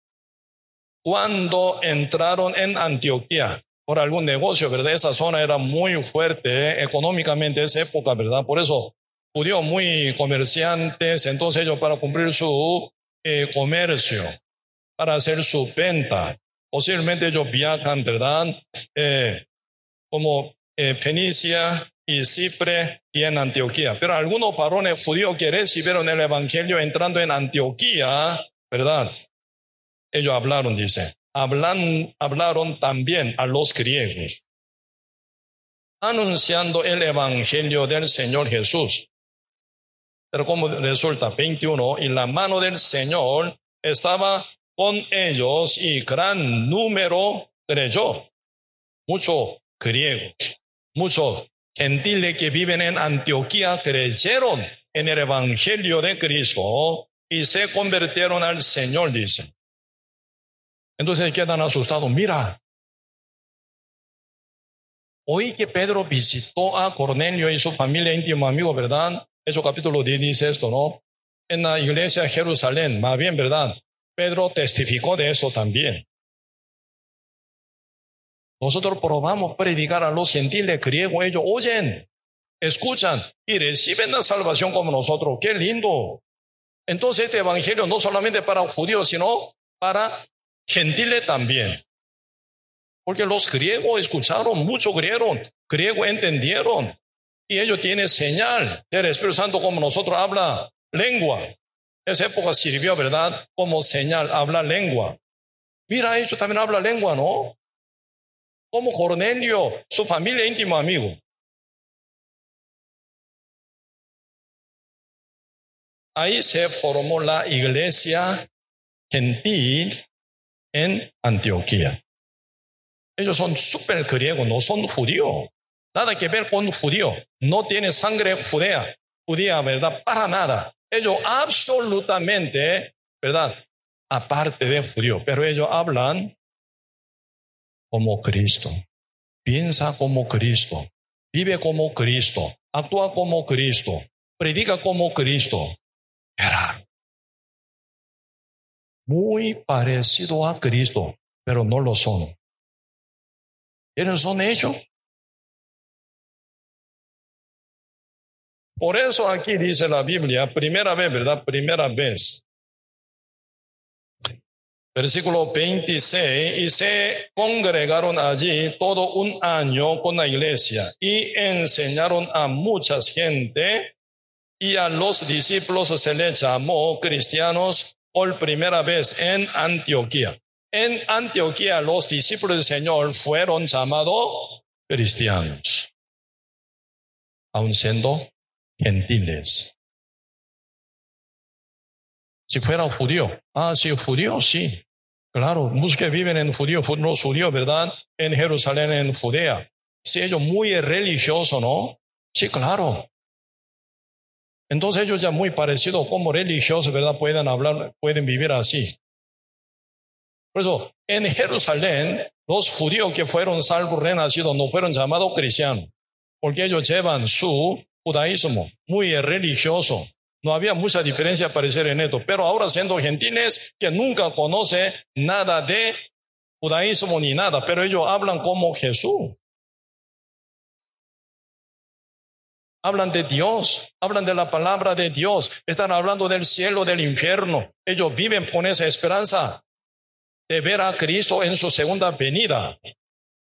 Speaker 1: cuando entraron en Antioquía, por algún negocio, ¿verdad? Esa zona era muy fuerte económicamente esa época, ¿verdad? Por eso, judíos muy comerciantes, entonces ellos para cumplir su eh, comercio, para hacer su venta, posiblemente ellos viajan, ¿verdad? Eh, como eh, Fenicia y Cipre y en Antioquía. Pero algunos varones judíos que recibieron el Evangelio entrando en Antioquía, ¿verdad? Ellos hablaron, dice hablan, hablaron también a los griegos, anunciando el Evangelio del Señor Jesús. Pero como resulta 21, y la mano del Señor estaba con ellos y gran número creyó. Muchos griegos, muchos gentiles que viven en Antioquía creyeron en el Evangelio de Cristo y se convirtieron al Señor, dice. Entonces quedan asustados. Mira, hoy que Pedro visitó a Cornelio y su familia íntimo amigo, ¿verdad? Eso capítulo 10 dice esto, ¿no? En la iglesia Jerusalén, más bien, ¿verdad? Pedro testificó de eso también. Nosotros probamos predicar a los gentiles griegos, ellos oyen, escuchan y reciben la salvación como nosotros. ¡Qué lindo! Entonces este evangelio no solamente para judíos, sino para gentiles también. Porque los griegos escucharon, mucho griego, griego entendieron. Y ellos tienen señal del Espíritu Santo como nosotros habla lengua. Esa época sirvió, ¿verdad? Como señal, habla lengua. Mira, ellos también habla lengua, ¿no? Como Cornelio, su familia íntimo amigo. Ahí se formó la iglesia gentil en Antioquía. Ellos son súper griegos, no son judíos. Nada que ver con judío. No tiene sangre judía, judía, ¿verdad? Para nada. Ellos absolutamente, ¿verdad? Aparte de judío. Pero ellos hablan como Cristo. Piensa como Cristo. Vive como Cristo. Actúa como Cristo. Predica como Cristo. Era muy parecido a Cristo, pero no lo son. ¿Quiénes son ellos? Por eso aquí dice la Biblia, primera vez, ¿verdad? Primera vez. Versículo 26, y se congregaron allí todo un año con la iglesia y enseñaron a mucha gente y a los discípulos se les llamó cristianos por primera vez en Antioquía. En Antioquía los discípulos del Señor fueron llamados cristianos, aun siendo gentiles. Si fueran judíos, ah, sí, judíos, sí. Claro, muchos que viven en judío, los judíos, ¿verdad? En Jerusalén, en Judea. Si ellos muy religiosos, ¿no? Sí, claro. Entonces ellos ya muy parecidos como religiosos, ¿verdad? Pueden hablar, pueden vivir así. Por eso, en Jerusalén, los judíos que fueron salvos renacidos no fueron llamados cristianos, porque ellos llevan su judaísmo muy religioso. No había mucha diferencia parecer en esto, pero ahora siendo gentiles que nunca conoce nada de judaísmo ni nada, pero ellos hablan como Jesús. Hablan de Dios, hablan de la palabra de Dios, están hablando del cielo, del infierno. Ellos viven con esa esperanza de ver a Cristo en su segunda venida.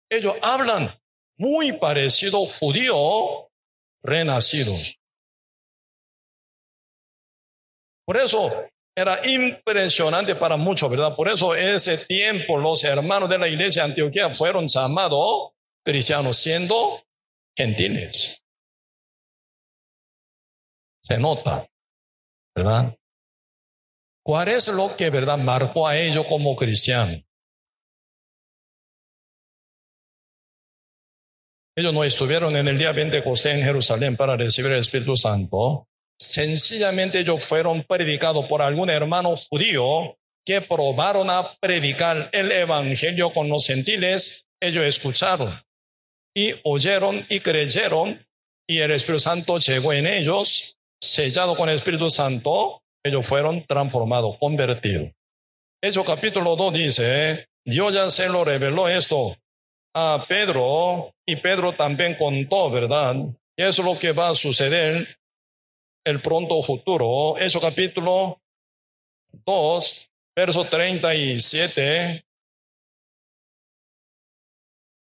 Speaker 1: Ellos hablan muy parecido judío renacidos. Por eso era impresionante para muchos, ¿verdad? Por eso ese tiempo los hermanos de la iglesia de Antioquía fueron llamados cristianos siendo gentiles. Se nota, ¿verdad? ¿Cuál es lo que, verdad, marcó a ellos como cristianos? Ellos no estuvieron en el día 20 José en Jerusalén para recibir el Espíritu Santo. Sencillamente ellos fueron predicados por algún hermano judío que probaron a predicar el Evangelio con los gentiles. Ellos escucharon y oyeron y creyeron y el Espíritu Santo llegó en ellos, sellado con Espíritu Santo, ellos fueron transformados, convertidos. Hechos capítulo 2 dice, Dios ya se lo reveló esto a Pedro y Pedro también contó, ¿verdad? ¿Qué es lo que va a suceder el pronto futuro? Hechos capítulo 2, verso 37.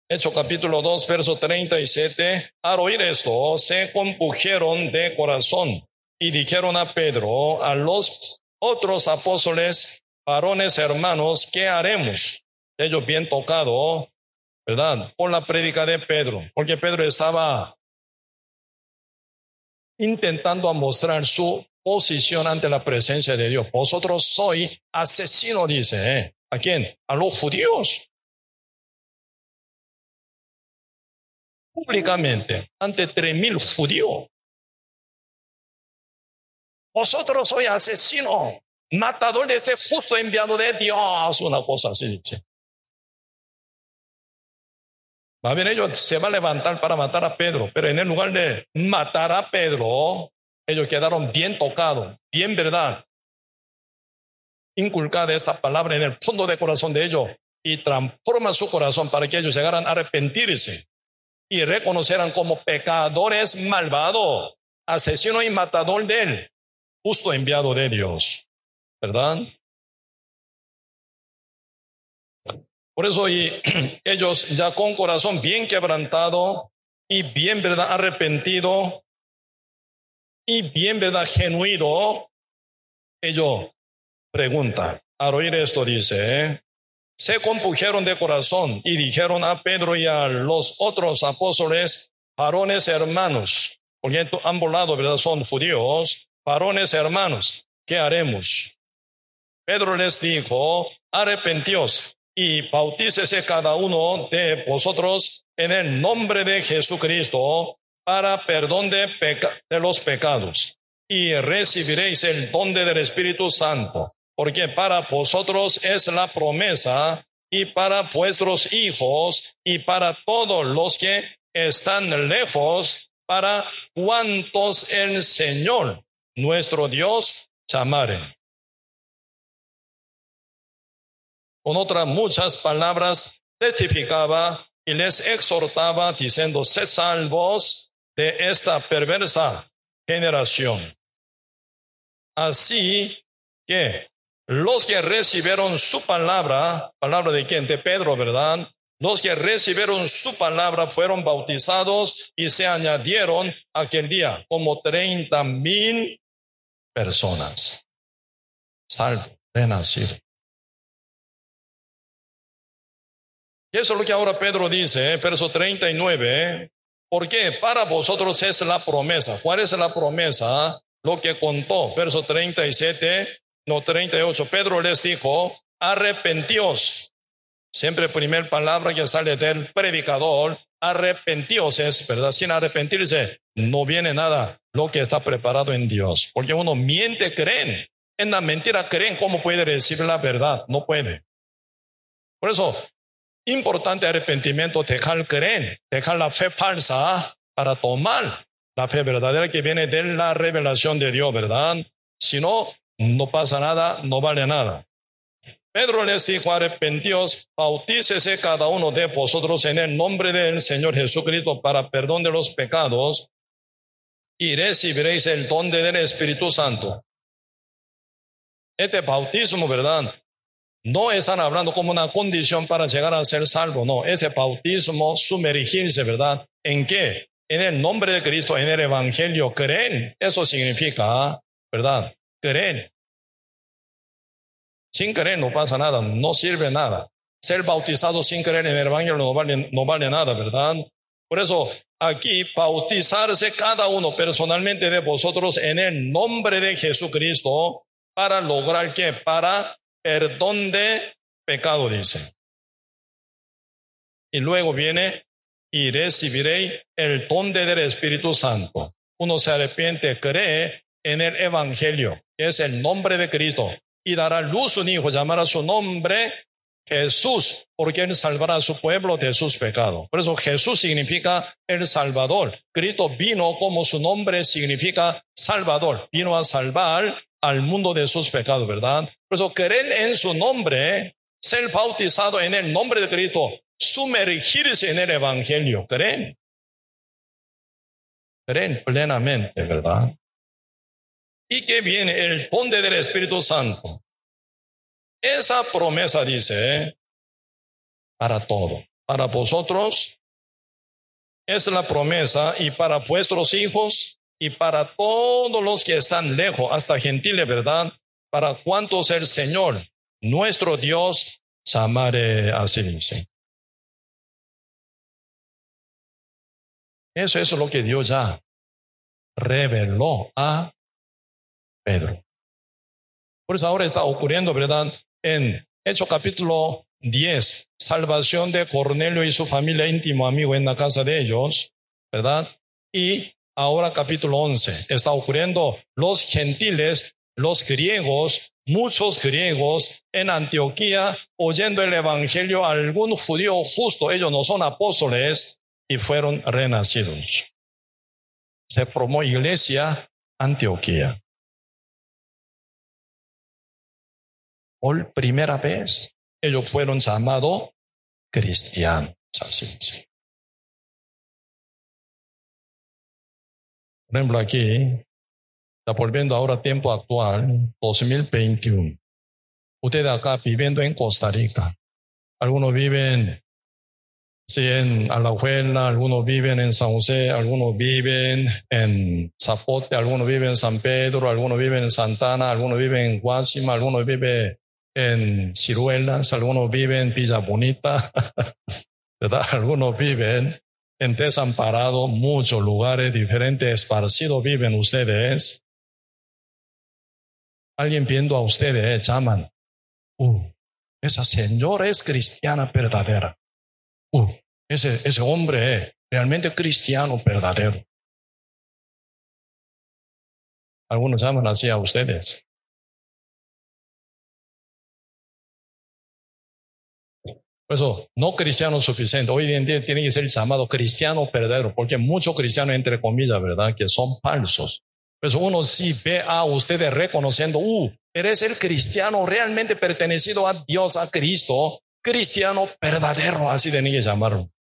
Speaker 1: Hechos capítulo 2, verso 37. Al oír esto, se compugieron de corazón y dijeron a Pedro, a los otros apóstoles, varones hermanos, ¿qué haremos? Ellos bien tocado, ¿verdad? Por la prédica de Pedro, porque Pedro estaba intentando mostrar su posición ante la presencia de Dios. Vosotros sois asesino, dice. ¿eh? ¿A quién? A los judíos. Públicamente, ante tres mil judíos. Vosotros sois asesino matador de este justo enviado de Dios, una cosa así dice. A ver, ellos se va a levantar para matar a Pedro, pero en el lugar de matar a Pedro, ellos quedaron bien tocados, bien verdad. Inculcada esta palabra en el fondo del corazón de ellos y transforma su corazón para que ellos llegaran a arrepentirse y reconoceran como pecadores malvados, asesino y matador de él, justo enviado de Dios. ¿verdad? Por eso y ellos ya con corazón bien quebrantado y bien verdad arrepentido y bien verdad genuino, ellos preguntan. Al oír esto dice, se compujeron de corazón y dijeron a Pedro y a los otros apóstoles, varones hermanos, porque ambos lados, ¿verdad? Son judíos, varones hermanos, ¿qué haremos? Pedro les dijo, arrepentíos y bautícese cada uno de vosotros en el nombre de Jesucristo para perdón de, de los pecados y recibiréis el don del Espíritu Santo, porque para vosotros es la promesa y para vuestros hijos y para todos los que están lejos, para cuantos el Señor, nuestro Dios, llamare. Con otras muchas palabras, testificaba y les exhortaba diciendo, sed salvos de esta perversa generación. Así que los que recibieron su palabra, palabra de quién? De Pedro, ¿verdad? Los que recibieron su palabra fueron bautizados y se añadieron aquel día como treinta mil personas. Salvo, renacido. Y eso es lo que ahora Pedro dice, ¿eh? verso 39. ¿eh? Porque para vosotros es la promesa. ¿Cuál es la promesa? Lo que contó, verso 37, no 38. Pedro les dijo, arrepentíos. Siempre primer palabra que sale del predicador, arrepentíos es, ¿verdad? Sin arrepentirse, no viene nada lo que está preparado en Dios. Porque uno miente, creen. En la mentira creen cómo puede recibir la verdad. No puede. Por eso, importante arrepentimiento, dejar creer, dejar la fe falsa para tomar la fe verdadera que viene de la revelación de Dios, ¿verdad? Si no, no pasa nada, no vale nada. Pedro les dijo, arrepentíos, bautícese cada uno de vosotros en el nombre del Señor Jesucristo para perdón de los pecados y recibiréis el don del Espíritu Santo. Este bautismo, ¿verdad? No están hablando como una condición para llegar a ser salvo, no. Ese bautismo, sumergirse, ¿verdad? ¿En qué? En el nombre de Cristo, en el Evangelio, creen. Eso significa, ¿verdad? Creen. Sin creer no pasa nada, no sirve nada. Ser bautizado sin creer en el Evangelio no vale, no vale nada, ¿verdad? Por eso, aquí, bautizarse cada uno personalmente de vosotros en el nombre de Jesucristo para lograr que, para perdón de pecado, dice. Y luego viene y recibiréis el don del Espíritu Santo. Uno se arrepiente, cree en el Evangelio, que es el nombre de Cristo, y dará luz un hijo, llamará su nombre Jesús, porque Él salvará a su pueblo de sus pecados. Por eso Jesús significa el Salvador. Cristo vino como su nombre significa Salvador. Vino a salvar al mundo de sus pecados, ¿verdad? Por eso creer en su nombre, ser bautizado en el nombre de Cristo, sumergirse en el Evangelio, creen. Creen plenamente, ¿verdad? Y que viene el ponde del Espíritu Santo. Esa promesa dice, para todo, para vosotros es la promesa y para vuestros hijos y para todos los que están lejos, hasta gentiles, ¿verdad? Para cuantos el Señor, nuestro Dios, llamare así dice. Eso es lo que Dios ya reveló a Pedro. Por eso ahora está ocurriendo, ¿verdad? En Hecho capítulo 10, salvación de Cornelio y su familia íntimo amigo en la casa de ellos, ¿verdad? Y ahora capítulo 11, está ocurriendo los gentiles, los griegos, muchos griegos en Antioquía oyendo el evangelio, algún judío justo, ellos no son apóstoles y fueron renacidos. Se formó iglesia Antioquía. Por primera vez, ellos fueron llamados cristianos. Por ejemplo, aquí, está volviendo ahora tiempo actual, 2021. Ustedes acá viviendo en Costa Rica. Algunos viven sí, en Alajuela, algunos viven en San José, algunos viven en Zapote, algunos viven en San Pedro, algunos viven en Santana, algunos viven en Guasima, algunos viven en Ciruelas, algunos viven en Villa Bonita. Algunos viven en desamparado, muchos lugares diferentes, esparcidos viven ustedes. Alguien viendo a ustedes, llaman, uh, esa señora es cristiana verdadera. Uh, ese, ese hombre es realmente cristiano verdadero. Algunos llaman así a ustedes. Por eso, no cristiano suficiente. Hoy en día tiene que ser llamado cristiano verdadero, porque muchos cristianos, entre comillas, ¿verdad?, que son falsos. Pues uno sí ve a ustedes reconociendo, uh, eres el cristiano realmente pertenecido a Dios, a Cristo, cristiano verdadero, así tiene que llamarlo.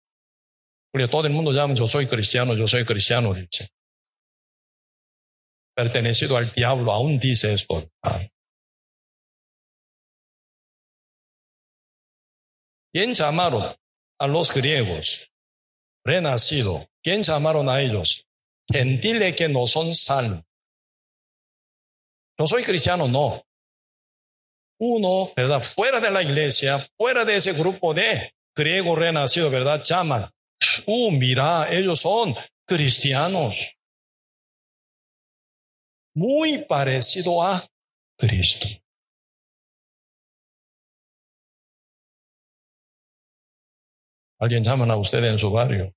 Speaker 1: Porque todo el mundo llama, yo soy cristiano, yo soy cristiano, dice. Pertenecido al diablo, aún dice esto. ¿Quién llamaron a los griegos? Renacido. ¿Quién llamaron a ellos? Gentiles que no son salvos. No soy cristiano, no. Uno, ¿verdad? Fuera de la iglesia, fuera de ese grupo de griegos renacidos, ¿verdad? Llaman. Uh, mira, ellos son cristianos. Muy parecido a Cristo. Alguien llaman a usted en su barrio.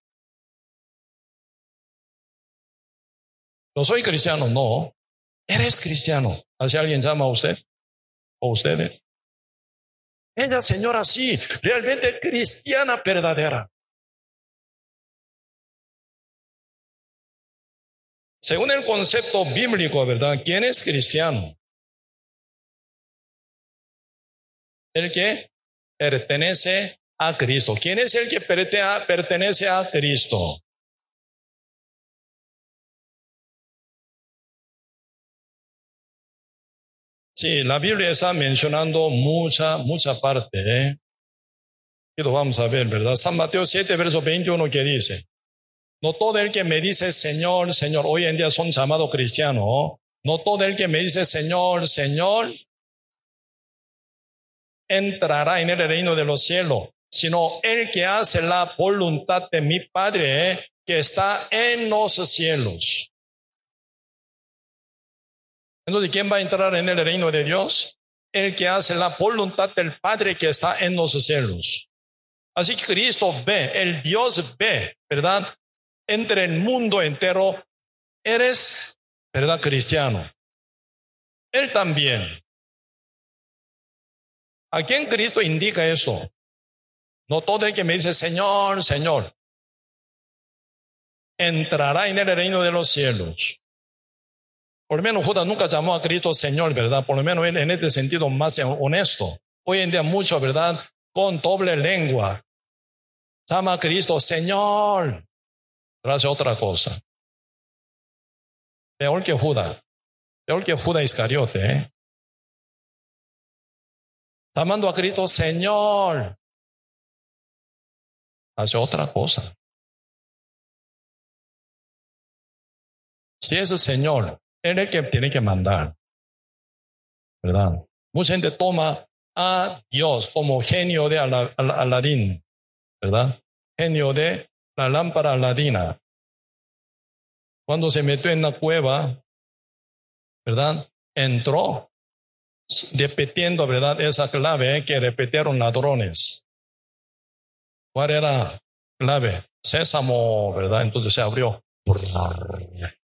Speaker 1: No soy cristiano, no. Eres cristiano. ¿Así alguien llama a usted? ¿O ustedes? Ella, señora, sí, realmente cristiana verdadera. Según el concepto bíblico, ¿verdad? ¿Quién es cristiano? El que pertenece a Cristo. ¿Quién es el que pertenece a Cristo? Sí, la Biblia está mencionando mucha, mucha parte. ¿eh? Vamos a ver, ¿verdad? San Mateo 7, verso 21, que dice, no todo el que me dice Señor, Señor, hoy en día son llamados cristianos, no todo el que me dice Señor, Señor, entrará en el reino de los cielos, sino el que hace la voluntad de mi Padre que está en los cielos. Entonces, ¿quién va a entrar en el reino de Dios? El que hace la voluntad del Padre que está en los cielos. Así que Cristo ve, el Dios ve, ¿verdad? Entre el mundo entero, eres, ¿verdad? Cristiano. Él también. ¿A quién Cristo indica eso? No todo el que me dice, Señor, Señor, entrará en el reino de los cielos. Por lo menos Judas nunca llamó a Cristo Señor, ¿verdad? Por lo menos en este sentido más honesto. Hoy en día mucho, ¿verdad? Con doble lengua. Llama a Cristo Señor. Hace otra cosa. Peor que Judas. Peor que Judas Iscariote, ¿eh? Llamando a Cristo Señor. Hace otra cosa. Si es el Señor, Él es el que tiene que mandar. ¿Verdad? Mucha gente toma a Dios como genio de Aladín. ¿Verdad? Genio de la lámpara aladina. Cuando se metió en la cueva, ¿verdad? Entró repitiendo, ¿verdad? Esa clave que repitieron ladrones. ¿Cuál era clave? Sésamo, ¿verdad? Entonces se abrió.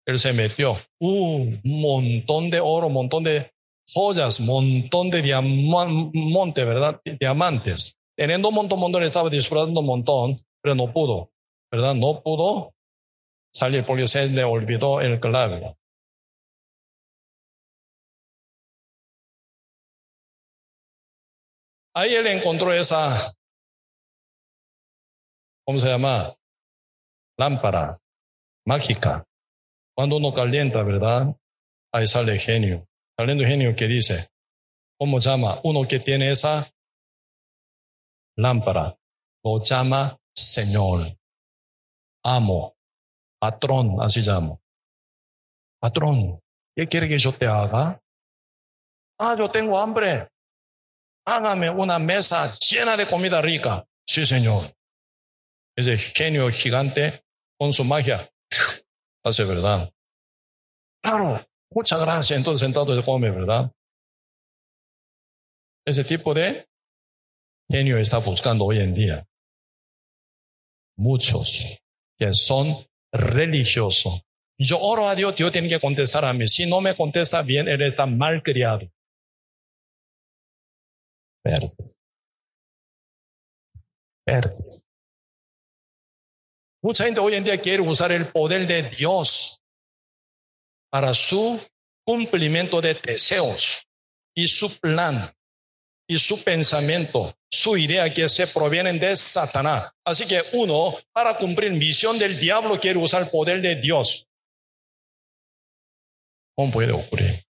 Speaker 1: Él se metió. Un montón de oro, montón de joyas, montón de diamantes, ¿verdad? Diamantes. Teniendo un montón, montón, estaba disfrutando un montón, pero no pudo, ¿verdad? No pudo salir porque se le olvidó el clave. Ahí él encontró esa, ¿cómo se llama? Lámpara mágica. Cuando uno calienta, ¿verdad? Ahí sale genio. Saliendo genio que dice, ¿cómo llama? Uno que tiene esa lámpara, lo llama Señor, amo, patrón, así llamo. Patrón, ¿qué quiere que yo te haga? Ah, yo tengo hambre hágame una mesa llena de comida rica. Sí, Señor. Ese genio gigante con su magia hace verdad. Claro, muchas gracias. Entonces sentado se come, ¿verdad? Ese tipo de genio está buscando hoy en día. Muchos que son religiosos. Yo oro a Dios, Dios tiene que contestar a mí. Si no me contesta bien, él está mal criado. Verde. Verde. Mucha gente hoy en día quiere usar el poder de Dios para su cumplimiento de deseos y su plan y su pensamiento, su idea que se provienen de Satanás. Así que uno, para cumplir misión del diablo, quiere usar el poder de Dios. ¿Cómo puede ocurrir?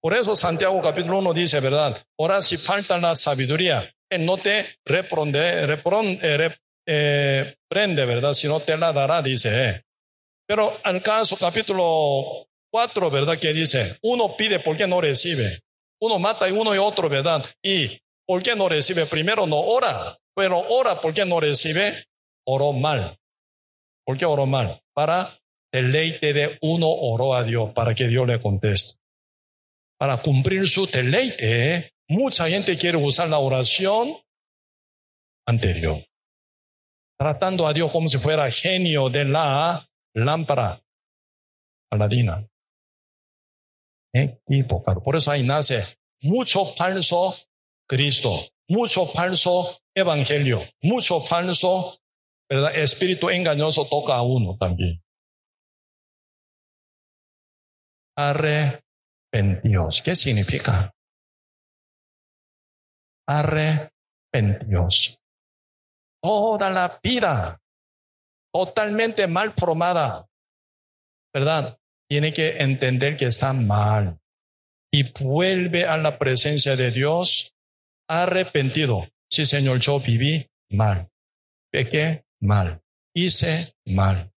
Speaker 1: Por eso Santiago capítulo 1 dice, ¿verdad? Ahora si falta la sabiduría, Él no te repronde, repronde, eh, eh, prende, ¿verdad? Si no te la dará, dice. Eh. Pero el caso capítulo 4, ¿verdad? Que dice, uno pide porque no recibe. Uno mata y uno y otro, ¿verdad? Y ¿por qué no recibe? Primero no ora, pero ora porque no recibe, oró mal. ¿Por qué oró mal? Para deleite de uno oró a Dios, para que Dios le conteste para cumplir su deleite, mucha gente quiere usar la oración ante Dios, tratando a Dios como si fuera genio de la lámpara aladina. Equivocado. Por eso ahí nace mucho falso Cristo, mucho falso evangelio, mucho falso ¿verdad? espíritu engañoso toca a uno también. Arre Arrepentidos. ¿Qué significa? Arrepentidos. Toda la vida totalmente mal formada, ¿verdad? Tiene que entender que está mal y vuelve a la presencia de Dios arrepentido. Sí, Señor, yo viví mal, pequé mal, hice mal.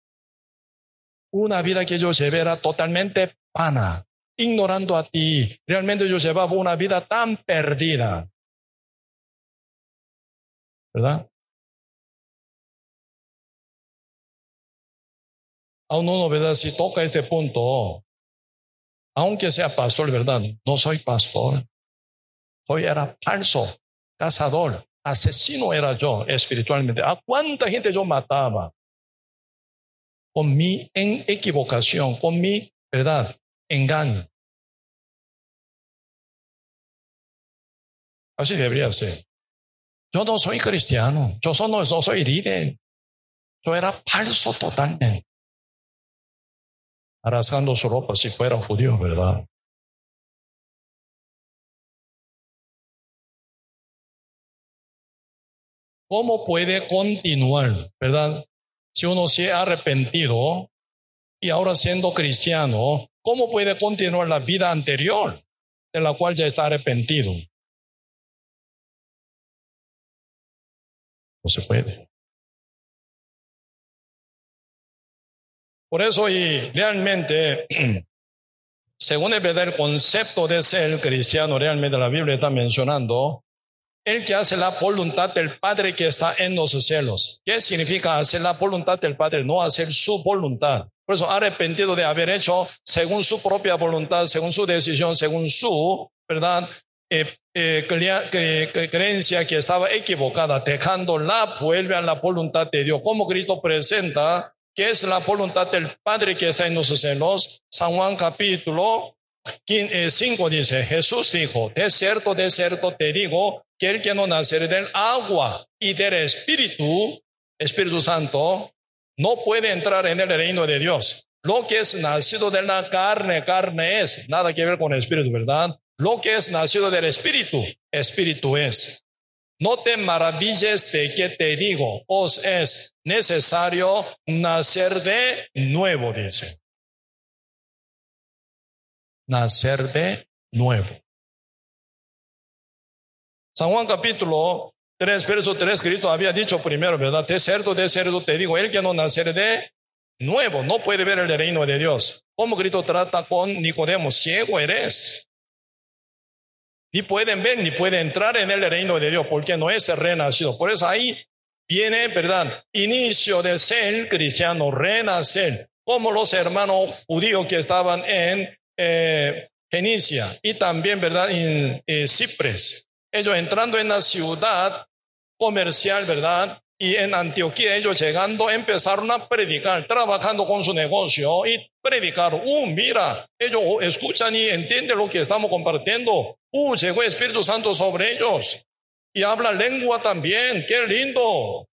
Speaker 1: Una vida que yo llevé era totalmente pana, ignorando a ti. Realmente yo llevaba una vida tan perdida. ¿Verdad? Aún uno, ¿verdad? Si toca este punto, aunque sea pastor, ¿verdad? No soy pastor. Hoy era falso, cazador, asesino era yo espiritualmente. ¿A cuánta gente yo mataba? Con mi equivocación, con mi verdad, engaño. Así debería ser. Yo no soy cristiano, yo solo no soy líder. Yo era falso totalmente. Arrasando su ropa si fuera judío, ¿verdad? ¿Cómo puede continuar, verdad? Si uno se ha arrepentido y ahora siendo cristiano, ¿cómo puede continuar la vida anterior de la cual ya está arrepentido? No se puede. Por eso, y realmente, según el concepto de ser cristiano, realmente la Biblia está mencionando el que hace la voluntad del Padre que está en los cielos. ¿Qué significa hacer la voluntad del Padre? No hacer su voluntad. Por eso arrepentido de haber hecho según su propia voluntad, según su decisión, según su, ¿verdad? Eh, eh, creencia que estaba equivocada, dejándola, vuelve a la voluntad de Dios. Como Cristo presenta que es la voluntad del Padre que está en los cielos. San Juan capítulo 5 eh, dice, Jesús dijo, de cierto, de cierto te digo, que el que no nace del agua y del Espíritu, Espíritu Santo, no puede entrar en el reino de Dios. Lo que es nacido de la carne, carne es, nada que ver con el Espíritu, ¿verdad? Lo que es nacido del Espíritu, Espíritu es. No te maravilles de que te digo, os es necesario nacer de nuevo, dice nacer de nuevo. San Juan capítulo 3, verso 3, Cristo había dicho primero, ¿verdad? De cierto, de cierto te digo, el que no nacer de nuevo no puede ver el reino de Dios. ¿Cómo Cristo trata con Nicodemo? Ciego eres. Ni pueden ver, ni puede entrar en el reino de Dios, porque no es renacido. Por eso ahí viene, ¿verdad? Inicio de ser cristiano, renacer, como los hermanos judíos que estaban en eh, Fenicia y también, ¿verdad? En eh, Cipres. Ellos entrando en la ciudad comercial, ¿verdad? Y en Antioquía ellos llegando empezaron a predicar, trabajando con su negocio y predicar. Uh, mira, ellos escuchan y entienden lo que estamos compartiendo. Uh, llegó el Espíritu Santo sobre ellos. Y habla lengua también. Qué lindo.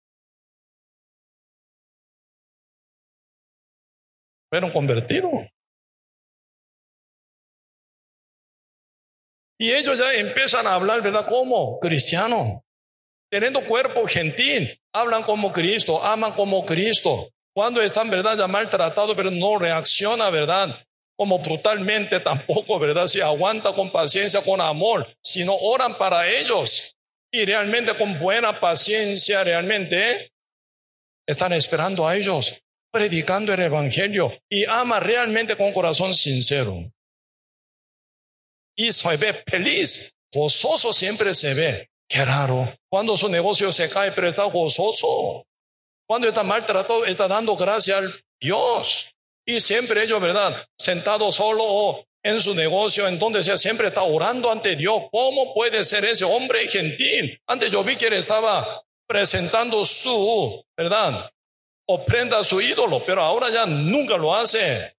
Speaker 1: Fueron convertidos. Y ellos ya empiezan a hablar, ¿verdad? Como cristiano, teniendo cuerpo gentil, hablan como Cristo, aman como Cristo. Cuando están, ¿verdad? Ya maltratados, pero no reacciona, ¿verdad? Como brutalmente tampoco, ¿verdad? Si aguanta con paciencia, con amor, sino oran para ellos. Y realmente con buena paciencia, realmente están esperando a ellos, predicando el Evangelio y ama realmente con corazón sincero y se ve feliz, gozoso siempre se ve. Qué raro. Cuando su negocio se cae, pero está gozoso. Cuando está maltratado, está dando gracias al Dios. Y siempre ellos, ¿verdad? Sentado solo o en su negocio, en donde sea, siempre está orando ante Dios. ¿Cómo puede ser ese hombre gentil? Antes yo vi que él estaba presentando su, ¿verdad? Ofrenda a su ídolo, pero ahora ya nunca lo hace.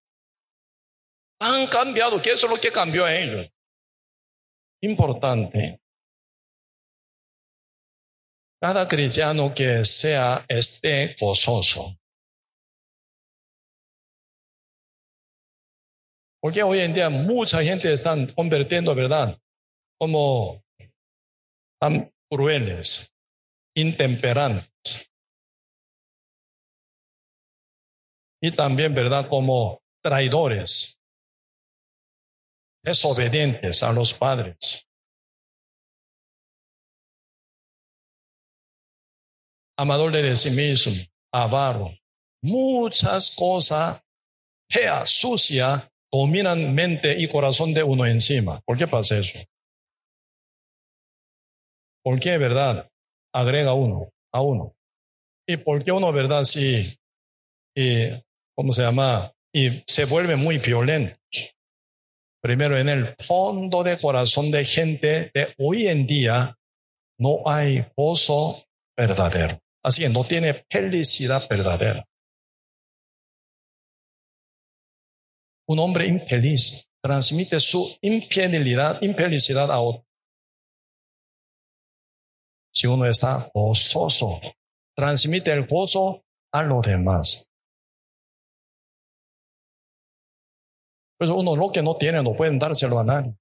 Speaker 1: Han cambiado. ¿Qué es lo que cambió a ellos? importante. Cada cristiano que sea esté gozoso. Porque hoy en día mucha gente está convirtiendo, ¿verdad? Como tan crueles, intemperantes. Y también, ¿verdad? Como traidores desobedientes a los padres. Amador de sí mismo, avaro, muchas cosas feas, sucia, dominan mente y corazón de uno encima. ¿Por qué pasa eso? ¿Por qué, verdad? Agrega uno a uno. ¿Y por qué uno, verdad, si, y, ¿cómo se llama? Y se vuelve muy violento. Primero, en el fondo de corazón de gente de hoy en día, no hay gozo verdadero. Así que no tiene felicidad verdadera. Un hombre infeliz transmite su infidelidad, infelicidad a otro. Si uno está gozoso, transmite el gozo a los demás. Por eso uno lo que no tiene no pueden dárselo a nadie.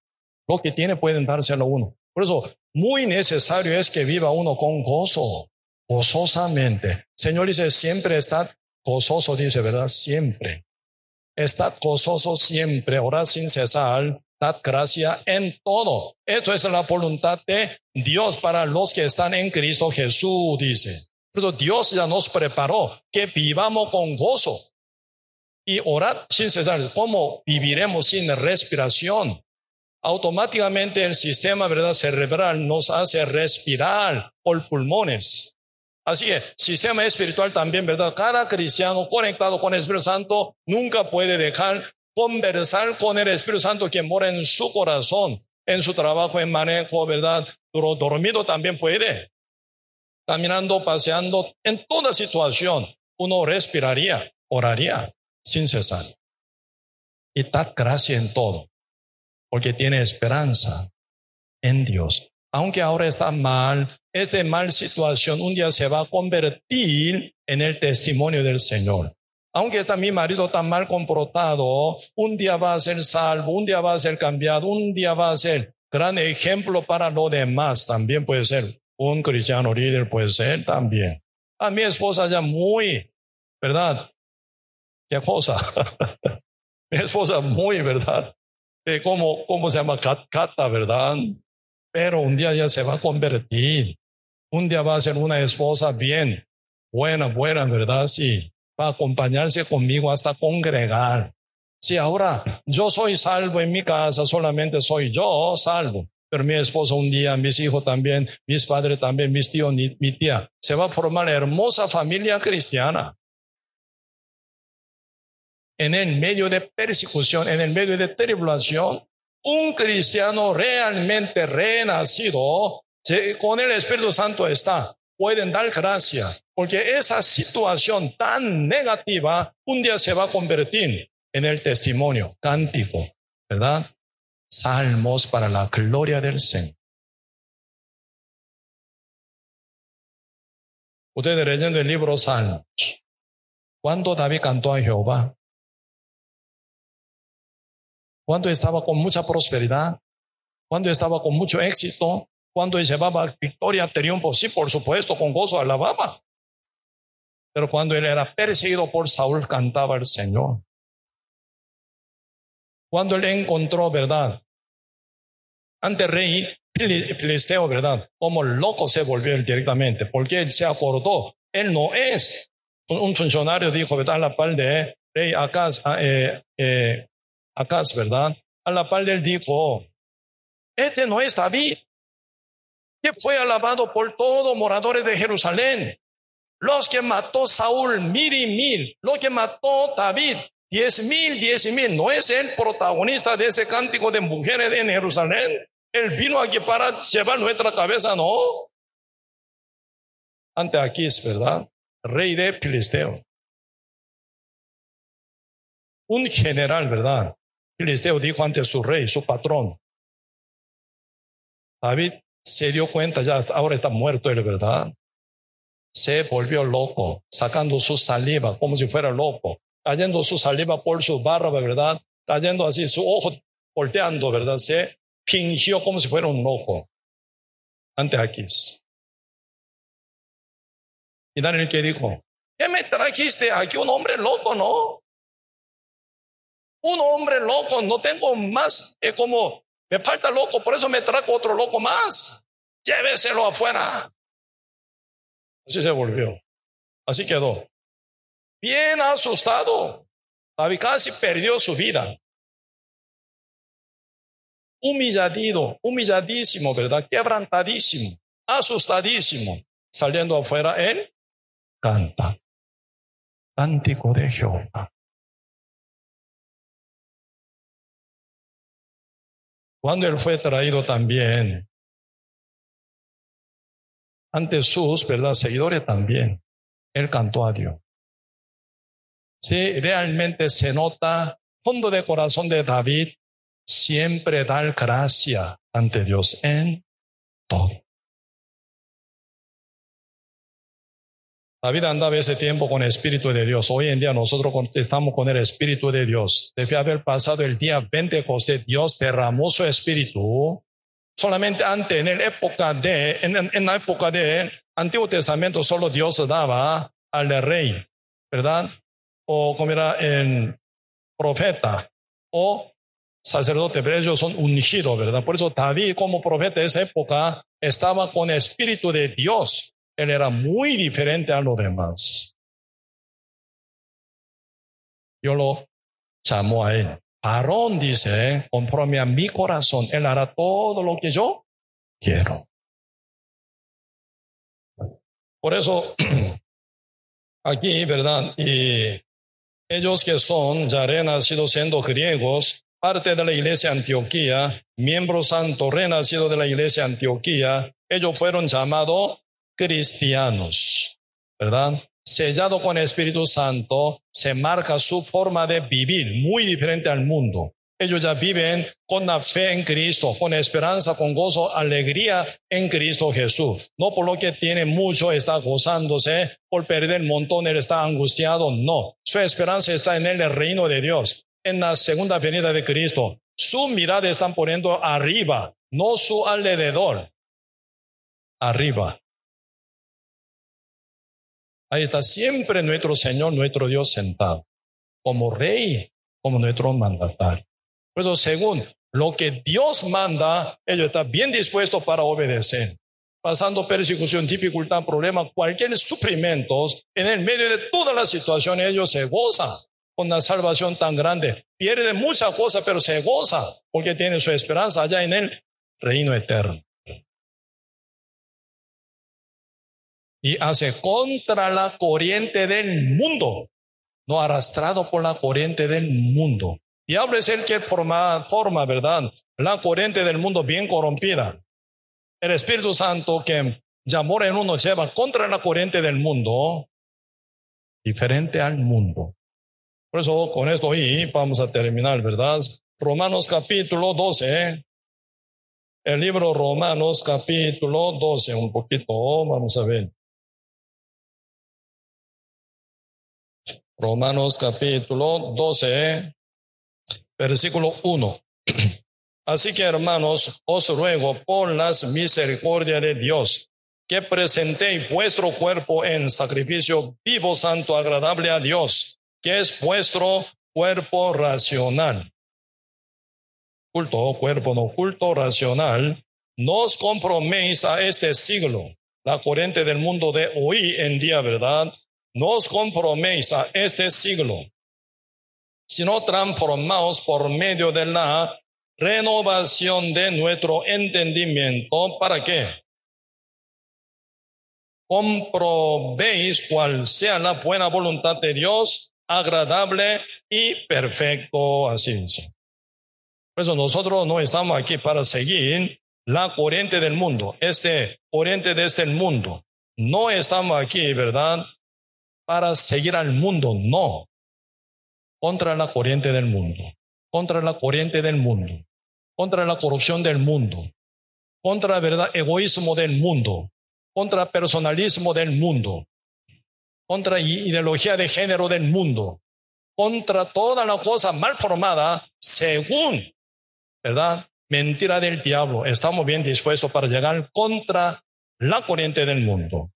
Speaker 1: Lo que tiene pueden dárselo a uno. Por eso muy necesario es que viva uno con gozo, gozosamente. Señor dice, siempre está gozoso, dice, ¿verdad? Siempre. Está gozoso siempre, ora sin cesar, dad gracia en todo. Esto es la voluntad de Dios para los que están en Cristo Jesús, dice. Pero Dios ya nos preparó que vivamos con gozo. Y orad sin cesar. ¿Cómo viviremos sin respiración? Automáticamente el sistema ¿verdad? cerebral nos hace respirar por pulmones. Así que sistema espiritual también, ¿verdad? Cada cristiano conectado con el Espíritu Santo nunca puede dejar conversar con el Espíritu Santo que mora en su corazón, en su trabajo, en manejo, ¿verdad? Dormido también puede. Caminando, paseando, en toda situación, uno respiraría, oraría sin cesar. Y da gracia en todo, porque tiene esperanza en Dios. Aunque ahora está mal, esta mal situación un día se va a convertir en el testimonio del Señor. Aunque está mi marido tan mal comportado, un día va a ser salvo, un día va a ser cambiado, un día va a ser gran ejemplo para los demás. También puede ser un cristiano líder, puede ser también. A mi esposa ya muy, ¿verdad? ¿Qué cosa? mi esposa muy, ¿verdad? ¿Cómo, cómo se llama? Cata, ¿verdad? Pero un día ya se va a convertir. Un día va a ser una esposa bien, buena, buena, ¿verdad? Sí, va a acompañarse conmigo hasta congregar. Si ahora yo soy salvo en mi casa, solamente soy yo salvo. Pero mi esposo un día, mis hijos también, mis padres también, mis tíos, mi tía, se va a formar hermosa familia cristiana. En el medio de persecución, en el medio de tribulación, un cristiano realmente renacido, con el Espíritu Santo está, pueden dar gracia, porque esa situación tan negativa un día se va a convertir en el testimonio cántico, ¿verdad? Salmos para la gloria del Señor. Ustedes leyendo el libro Salmos. ¿Cuándo David cantó a Jehová? Cuando estaba con mucha prosperidad, cuando estaba con mucho éxito, cuando llevaba victoria, triunfo, sí, por supuesto, con gozo alababa. Pero cuando él era perseguido por Saúl, cantaba el Señor. Cuando él encontró verdad, ante rey filisteo, verdad, como loco se volvió directamente, porque él se acordó, él no es un funcionario, dijo, verdad, la par de rey Acaz, ah, eh, eh, Acas, ¿verdad? A la par él dijo, este no es David, que fue alabado por todos moradores de Jerusalén. Los que mató Saúl, mil y mil. Lo que mató David, diez mil, diez mil. No es el protagonista de ese cántico de mujeres en Jerusalén. Él vino aquí para llevar nuestra cabeza, ¿no? Ante aquí es verdad, rey de Filisteo. Un general, ¿verdad? Filisteo dijo ante su rey, su patrón. David se dio cuenta, ya ahora está muerto él, ¿verdad? Se volvió loco, sacando su saliva como si fuera loco, cayendo su saliva por su barba, ¿verdad? Cayendo así, su ojo volteando, ¿verdad? Se fingió como si fuera un loco ante Aquis. Y Daniel que dijo, ¿qué me trajiste aquí un hombre loco, no? Un hombre loco, no tengo más, es como, me falta loco, por eso me trajo otro loco más. Lléveselo afuera. Así se volvió. Así quedó. Bien asustado. Casi perdió su vida. Humilladido, humilladísimo, ¿verdad? Quebrantadísimo, asustadísimo. Saliendo afuera, él canta. Cántico de Jehová. Cuando él fue traído también ante sus, ¿verdad? Seguidores también. Él cantó a Dios. Sí, realmente se nota fondo de corazón de David siempre dar gracia ante Dios en todo. David andaba ese tiempo con el Espíritu de Dios. Hoy en día nosotros estamos con el Espíritu de Dios. Debe haber pasado el día 20 José, Dios derramó su Espíritu. Solamente antes, en la época de, en, la época de Antiguo Testamento, solo Dios daba al rey, ¿verdad? O como era en profeta o sacerdote, pero ellos son ungidos, ¿verdad? Por eso David como profeta de esa época estaba con el Espíritu de Dios. Él era muy diferente a los demás. Yo lo llamo a él. Aarón dice, conforme a mi corazón, él hará todo lo que yo quiero. Por eso, aquí, ¿verdad? Y ellos que son ya renacidos siendo griegos, parte de la iglesia Antioquía, miembro santo renacido de la iglesia Antioquía, ellos fueron llamados cristianos, ¿verdad? Sellado con el Espíritu Santo, se marca su forma de vivir, muy diferente al mundo. Ellos ya viven con la fe en Cristo, con esperanza, con gozo, alegría en Cristo Jesús. No por lo que tiene mucho está gozándose, por perder un montón él está angustiado, no. Su esperanza está en el reino de Dios, en la segunda venida de Cristo. Su mirada están poniendo arriba, no su alrededor. Arriba. Ahí está siempre nuestro Señor, nuestro Dios sentado, como rey, como nuestro mandatario. Por eso, según lo que Dios manda, ellos están bien dispuestos para obedecer. Pasando persecución, dificultad, problema, cualquier sufrimiento, en el medio de toda la situación, ellos se gozan con la salvación tan grande. Pierden muchas cosas, pero se goza porque tienen su esperanza allá en el reino eterno. Y hace contra la corriente del mundo, no arrastrado por la corriente del mundo. Diablo es el que forma, forma, ¿verdad? La corriente del mundo bien corrompida. El Espíritu Santo que llamó en uno lleva contra la corriente del mundo, diferente al mundo. Por eso, con esto hoy vamos a terminar, ¿verdad? Romanos capítulo 12. El libro Romanos capítulo 12, un poquito, vamos a ver. Romanos capítulo 12, versículo 1. Así que hermanos, os ruego por las misericordias de Dios que presentéis vuestro cuerpo en sacrificio vivo, santo, agradable a Dios, que es vuestro cuerpo racional. Culto, cuerpo no culto racional, no os comproméis a este siglo, la corriente del mundo de hoy en día, ¿verdad? No os a este siglo, sino transformaos por medio de la renovación de nuestro entendimiento. ¿Para qué? Comprobéis cuál sea la buena voluntad de Dios, agradable y perfecto. Así dice. Por eso nosotros no estamos aquí para seguir la corriente del mundo, este corriente de este mundo. No estamos aquí, ¿verdad? Para seguir al mundo, no. Contra la corriente del mundo, contra la corriente del mundo, contra la corrupción del mundo, contra el verdad egoísmo del mundo, contra personalismo del mundo, contra ideología de género del mundo, contra toda la cosa mal formada según, ¿verdad? Mentira del diablo. Estamos bien dispuestos para llegar contra la corriente del mundo.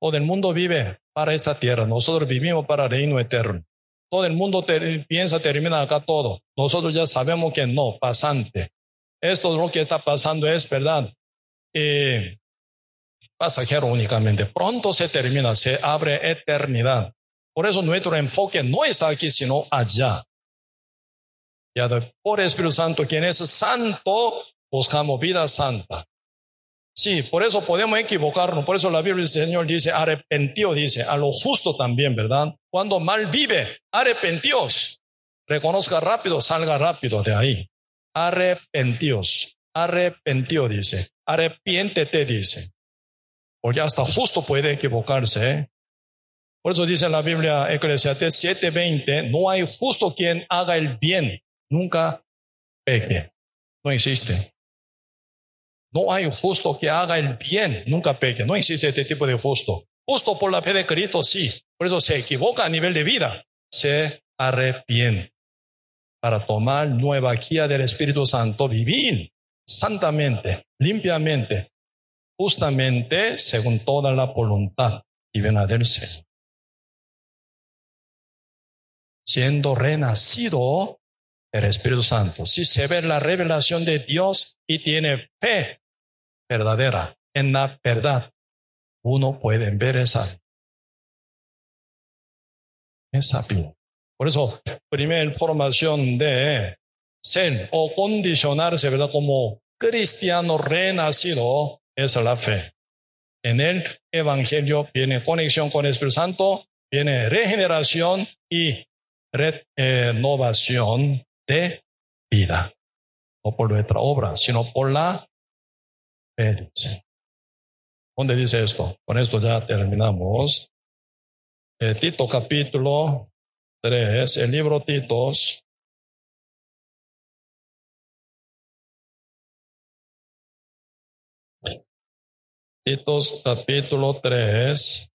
Speaker 1: O del mundo vive para esta tierra. Nosotros vivimos para el reino eterno. Todo el mundo piensa termina acá todo. Nosotros ya sabemos que no, pasante. Esto es lo que está pasando es verdad. Eh, pasajero únicamente. Pronto se termina, se abre eternidad. Por eso nuestro enfoque no está aquí, sino allá. Ya por Espíritu Santo, quien es santo, buscamos vida santa. Sí, por eso podemos equivocarnos. Por eso la Biblia del Señor dice, arrepentió, dice, a lo justo también, ¿verdad? Cuando mal vive, arrepentíos. Reconozca rápido, salga rápido de ahí. Arrepentíos. Arrepentió, dice. Arrepiéntete, dice. porque hasta justo puede equivocarse. Por eso dice la Biblia Eclesiastes 7:20, no hay justo quien haga el bien, nunca peque. No existe. No hay justo que haga el bien, nunca peque. No existe este tipo de justo. Justo por la fe de Cristo, sí. Por eso se equivoca a nivel de vida. Se arrepiente para tomar nueva guía del Espíritu Santo, vivir santamente, limpiamente, justamente según toda la voluntad divina del Señor. Siendo renacido el Espíritu Santo. Si se ve la revelación de Dios y tiene fe verdadera en la verdad, uno puede ver esa, esa vida. Por eso, primera formación de ser o condicionarse, ¿verdad? Como cristiano renacido es la fe. En el Evangelio viene conexión con el Espíritu Santo, viene regeneración y renovación de vida. No por nuestra obra, sino por la fe. ¿Dónde dice esto? Con esto ya terminamos. Eh, Tito capítulo 3, el libro Titos. Titos capítulo 3.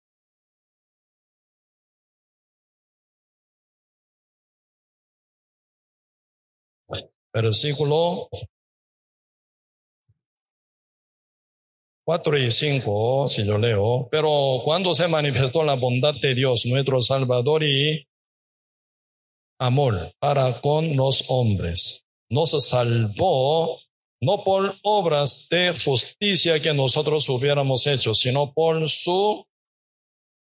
Speaker 1: Versículo 4 y 5, si yo leo, pero cuando se manifestó la bondad de Dios, nuestro Salvador y amor para con los hombres, nos salvó no por obras de justicia que nosotros hubiéramos hecho, sino por su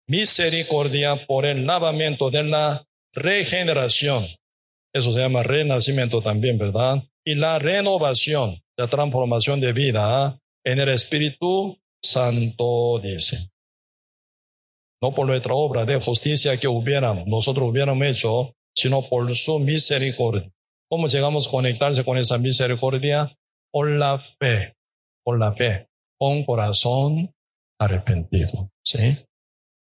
Speaker 1: misericordia, por el lavamiento de la regeneración. Eso se llama renacimiento también, ¿verdad? Y la renovación, la transformación de vida en el Espíritu Santo, dice. No por nuestra obra de justicia que hubiéramos, nosotros hubiéramos hecho, sino por su misericordia. ¿Cómo llegamos a conectarse con esa misericordia? Por la fe, por la fe, con corazón arrepentido. ¿Sí?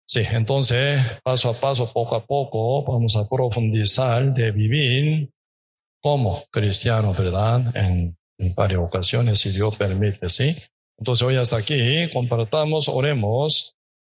Speaker 1: Sí, entonces, paso a paso, poco a poco, vamos a profundizar de vivir como cristiano, ¿verdad? En en varias ocasiones, si Dios permite, ¿sí? Entonces hoy hasta aquí, compartamos, oremos.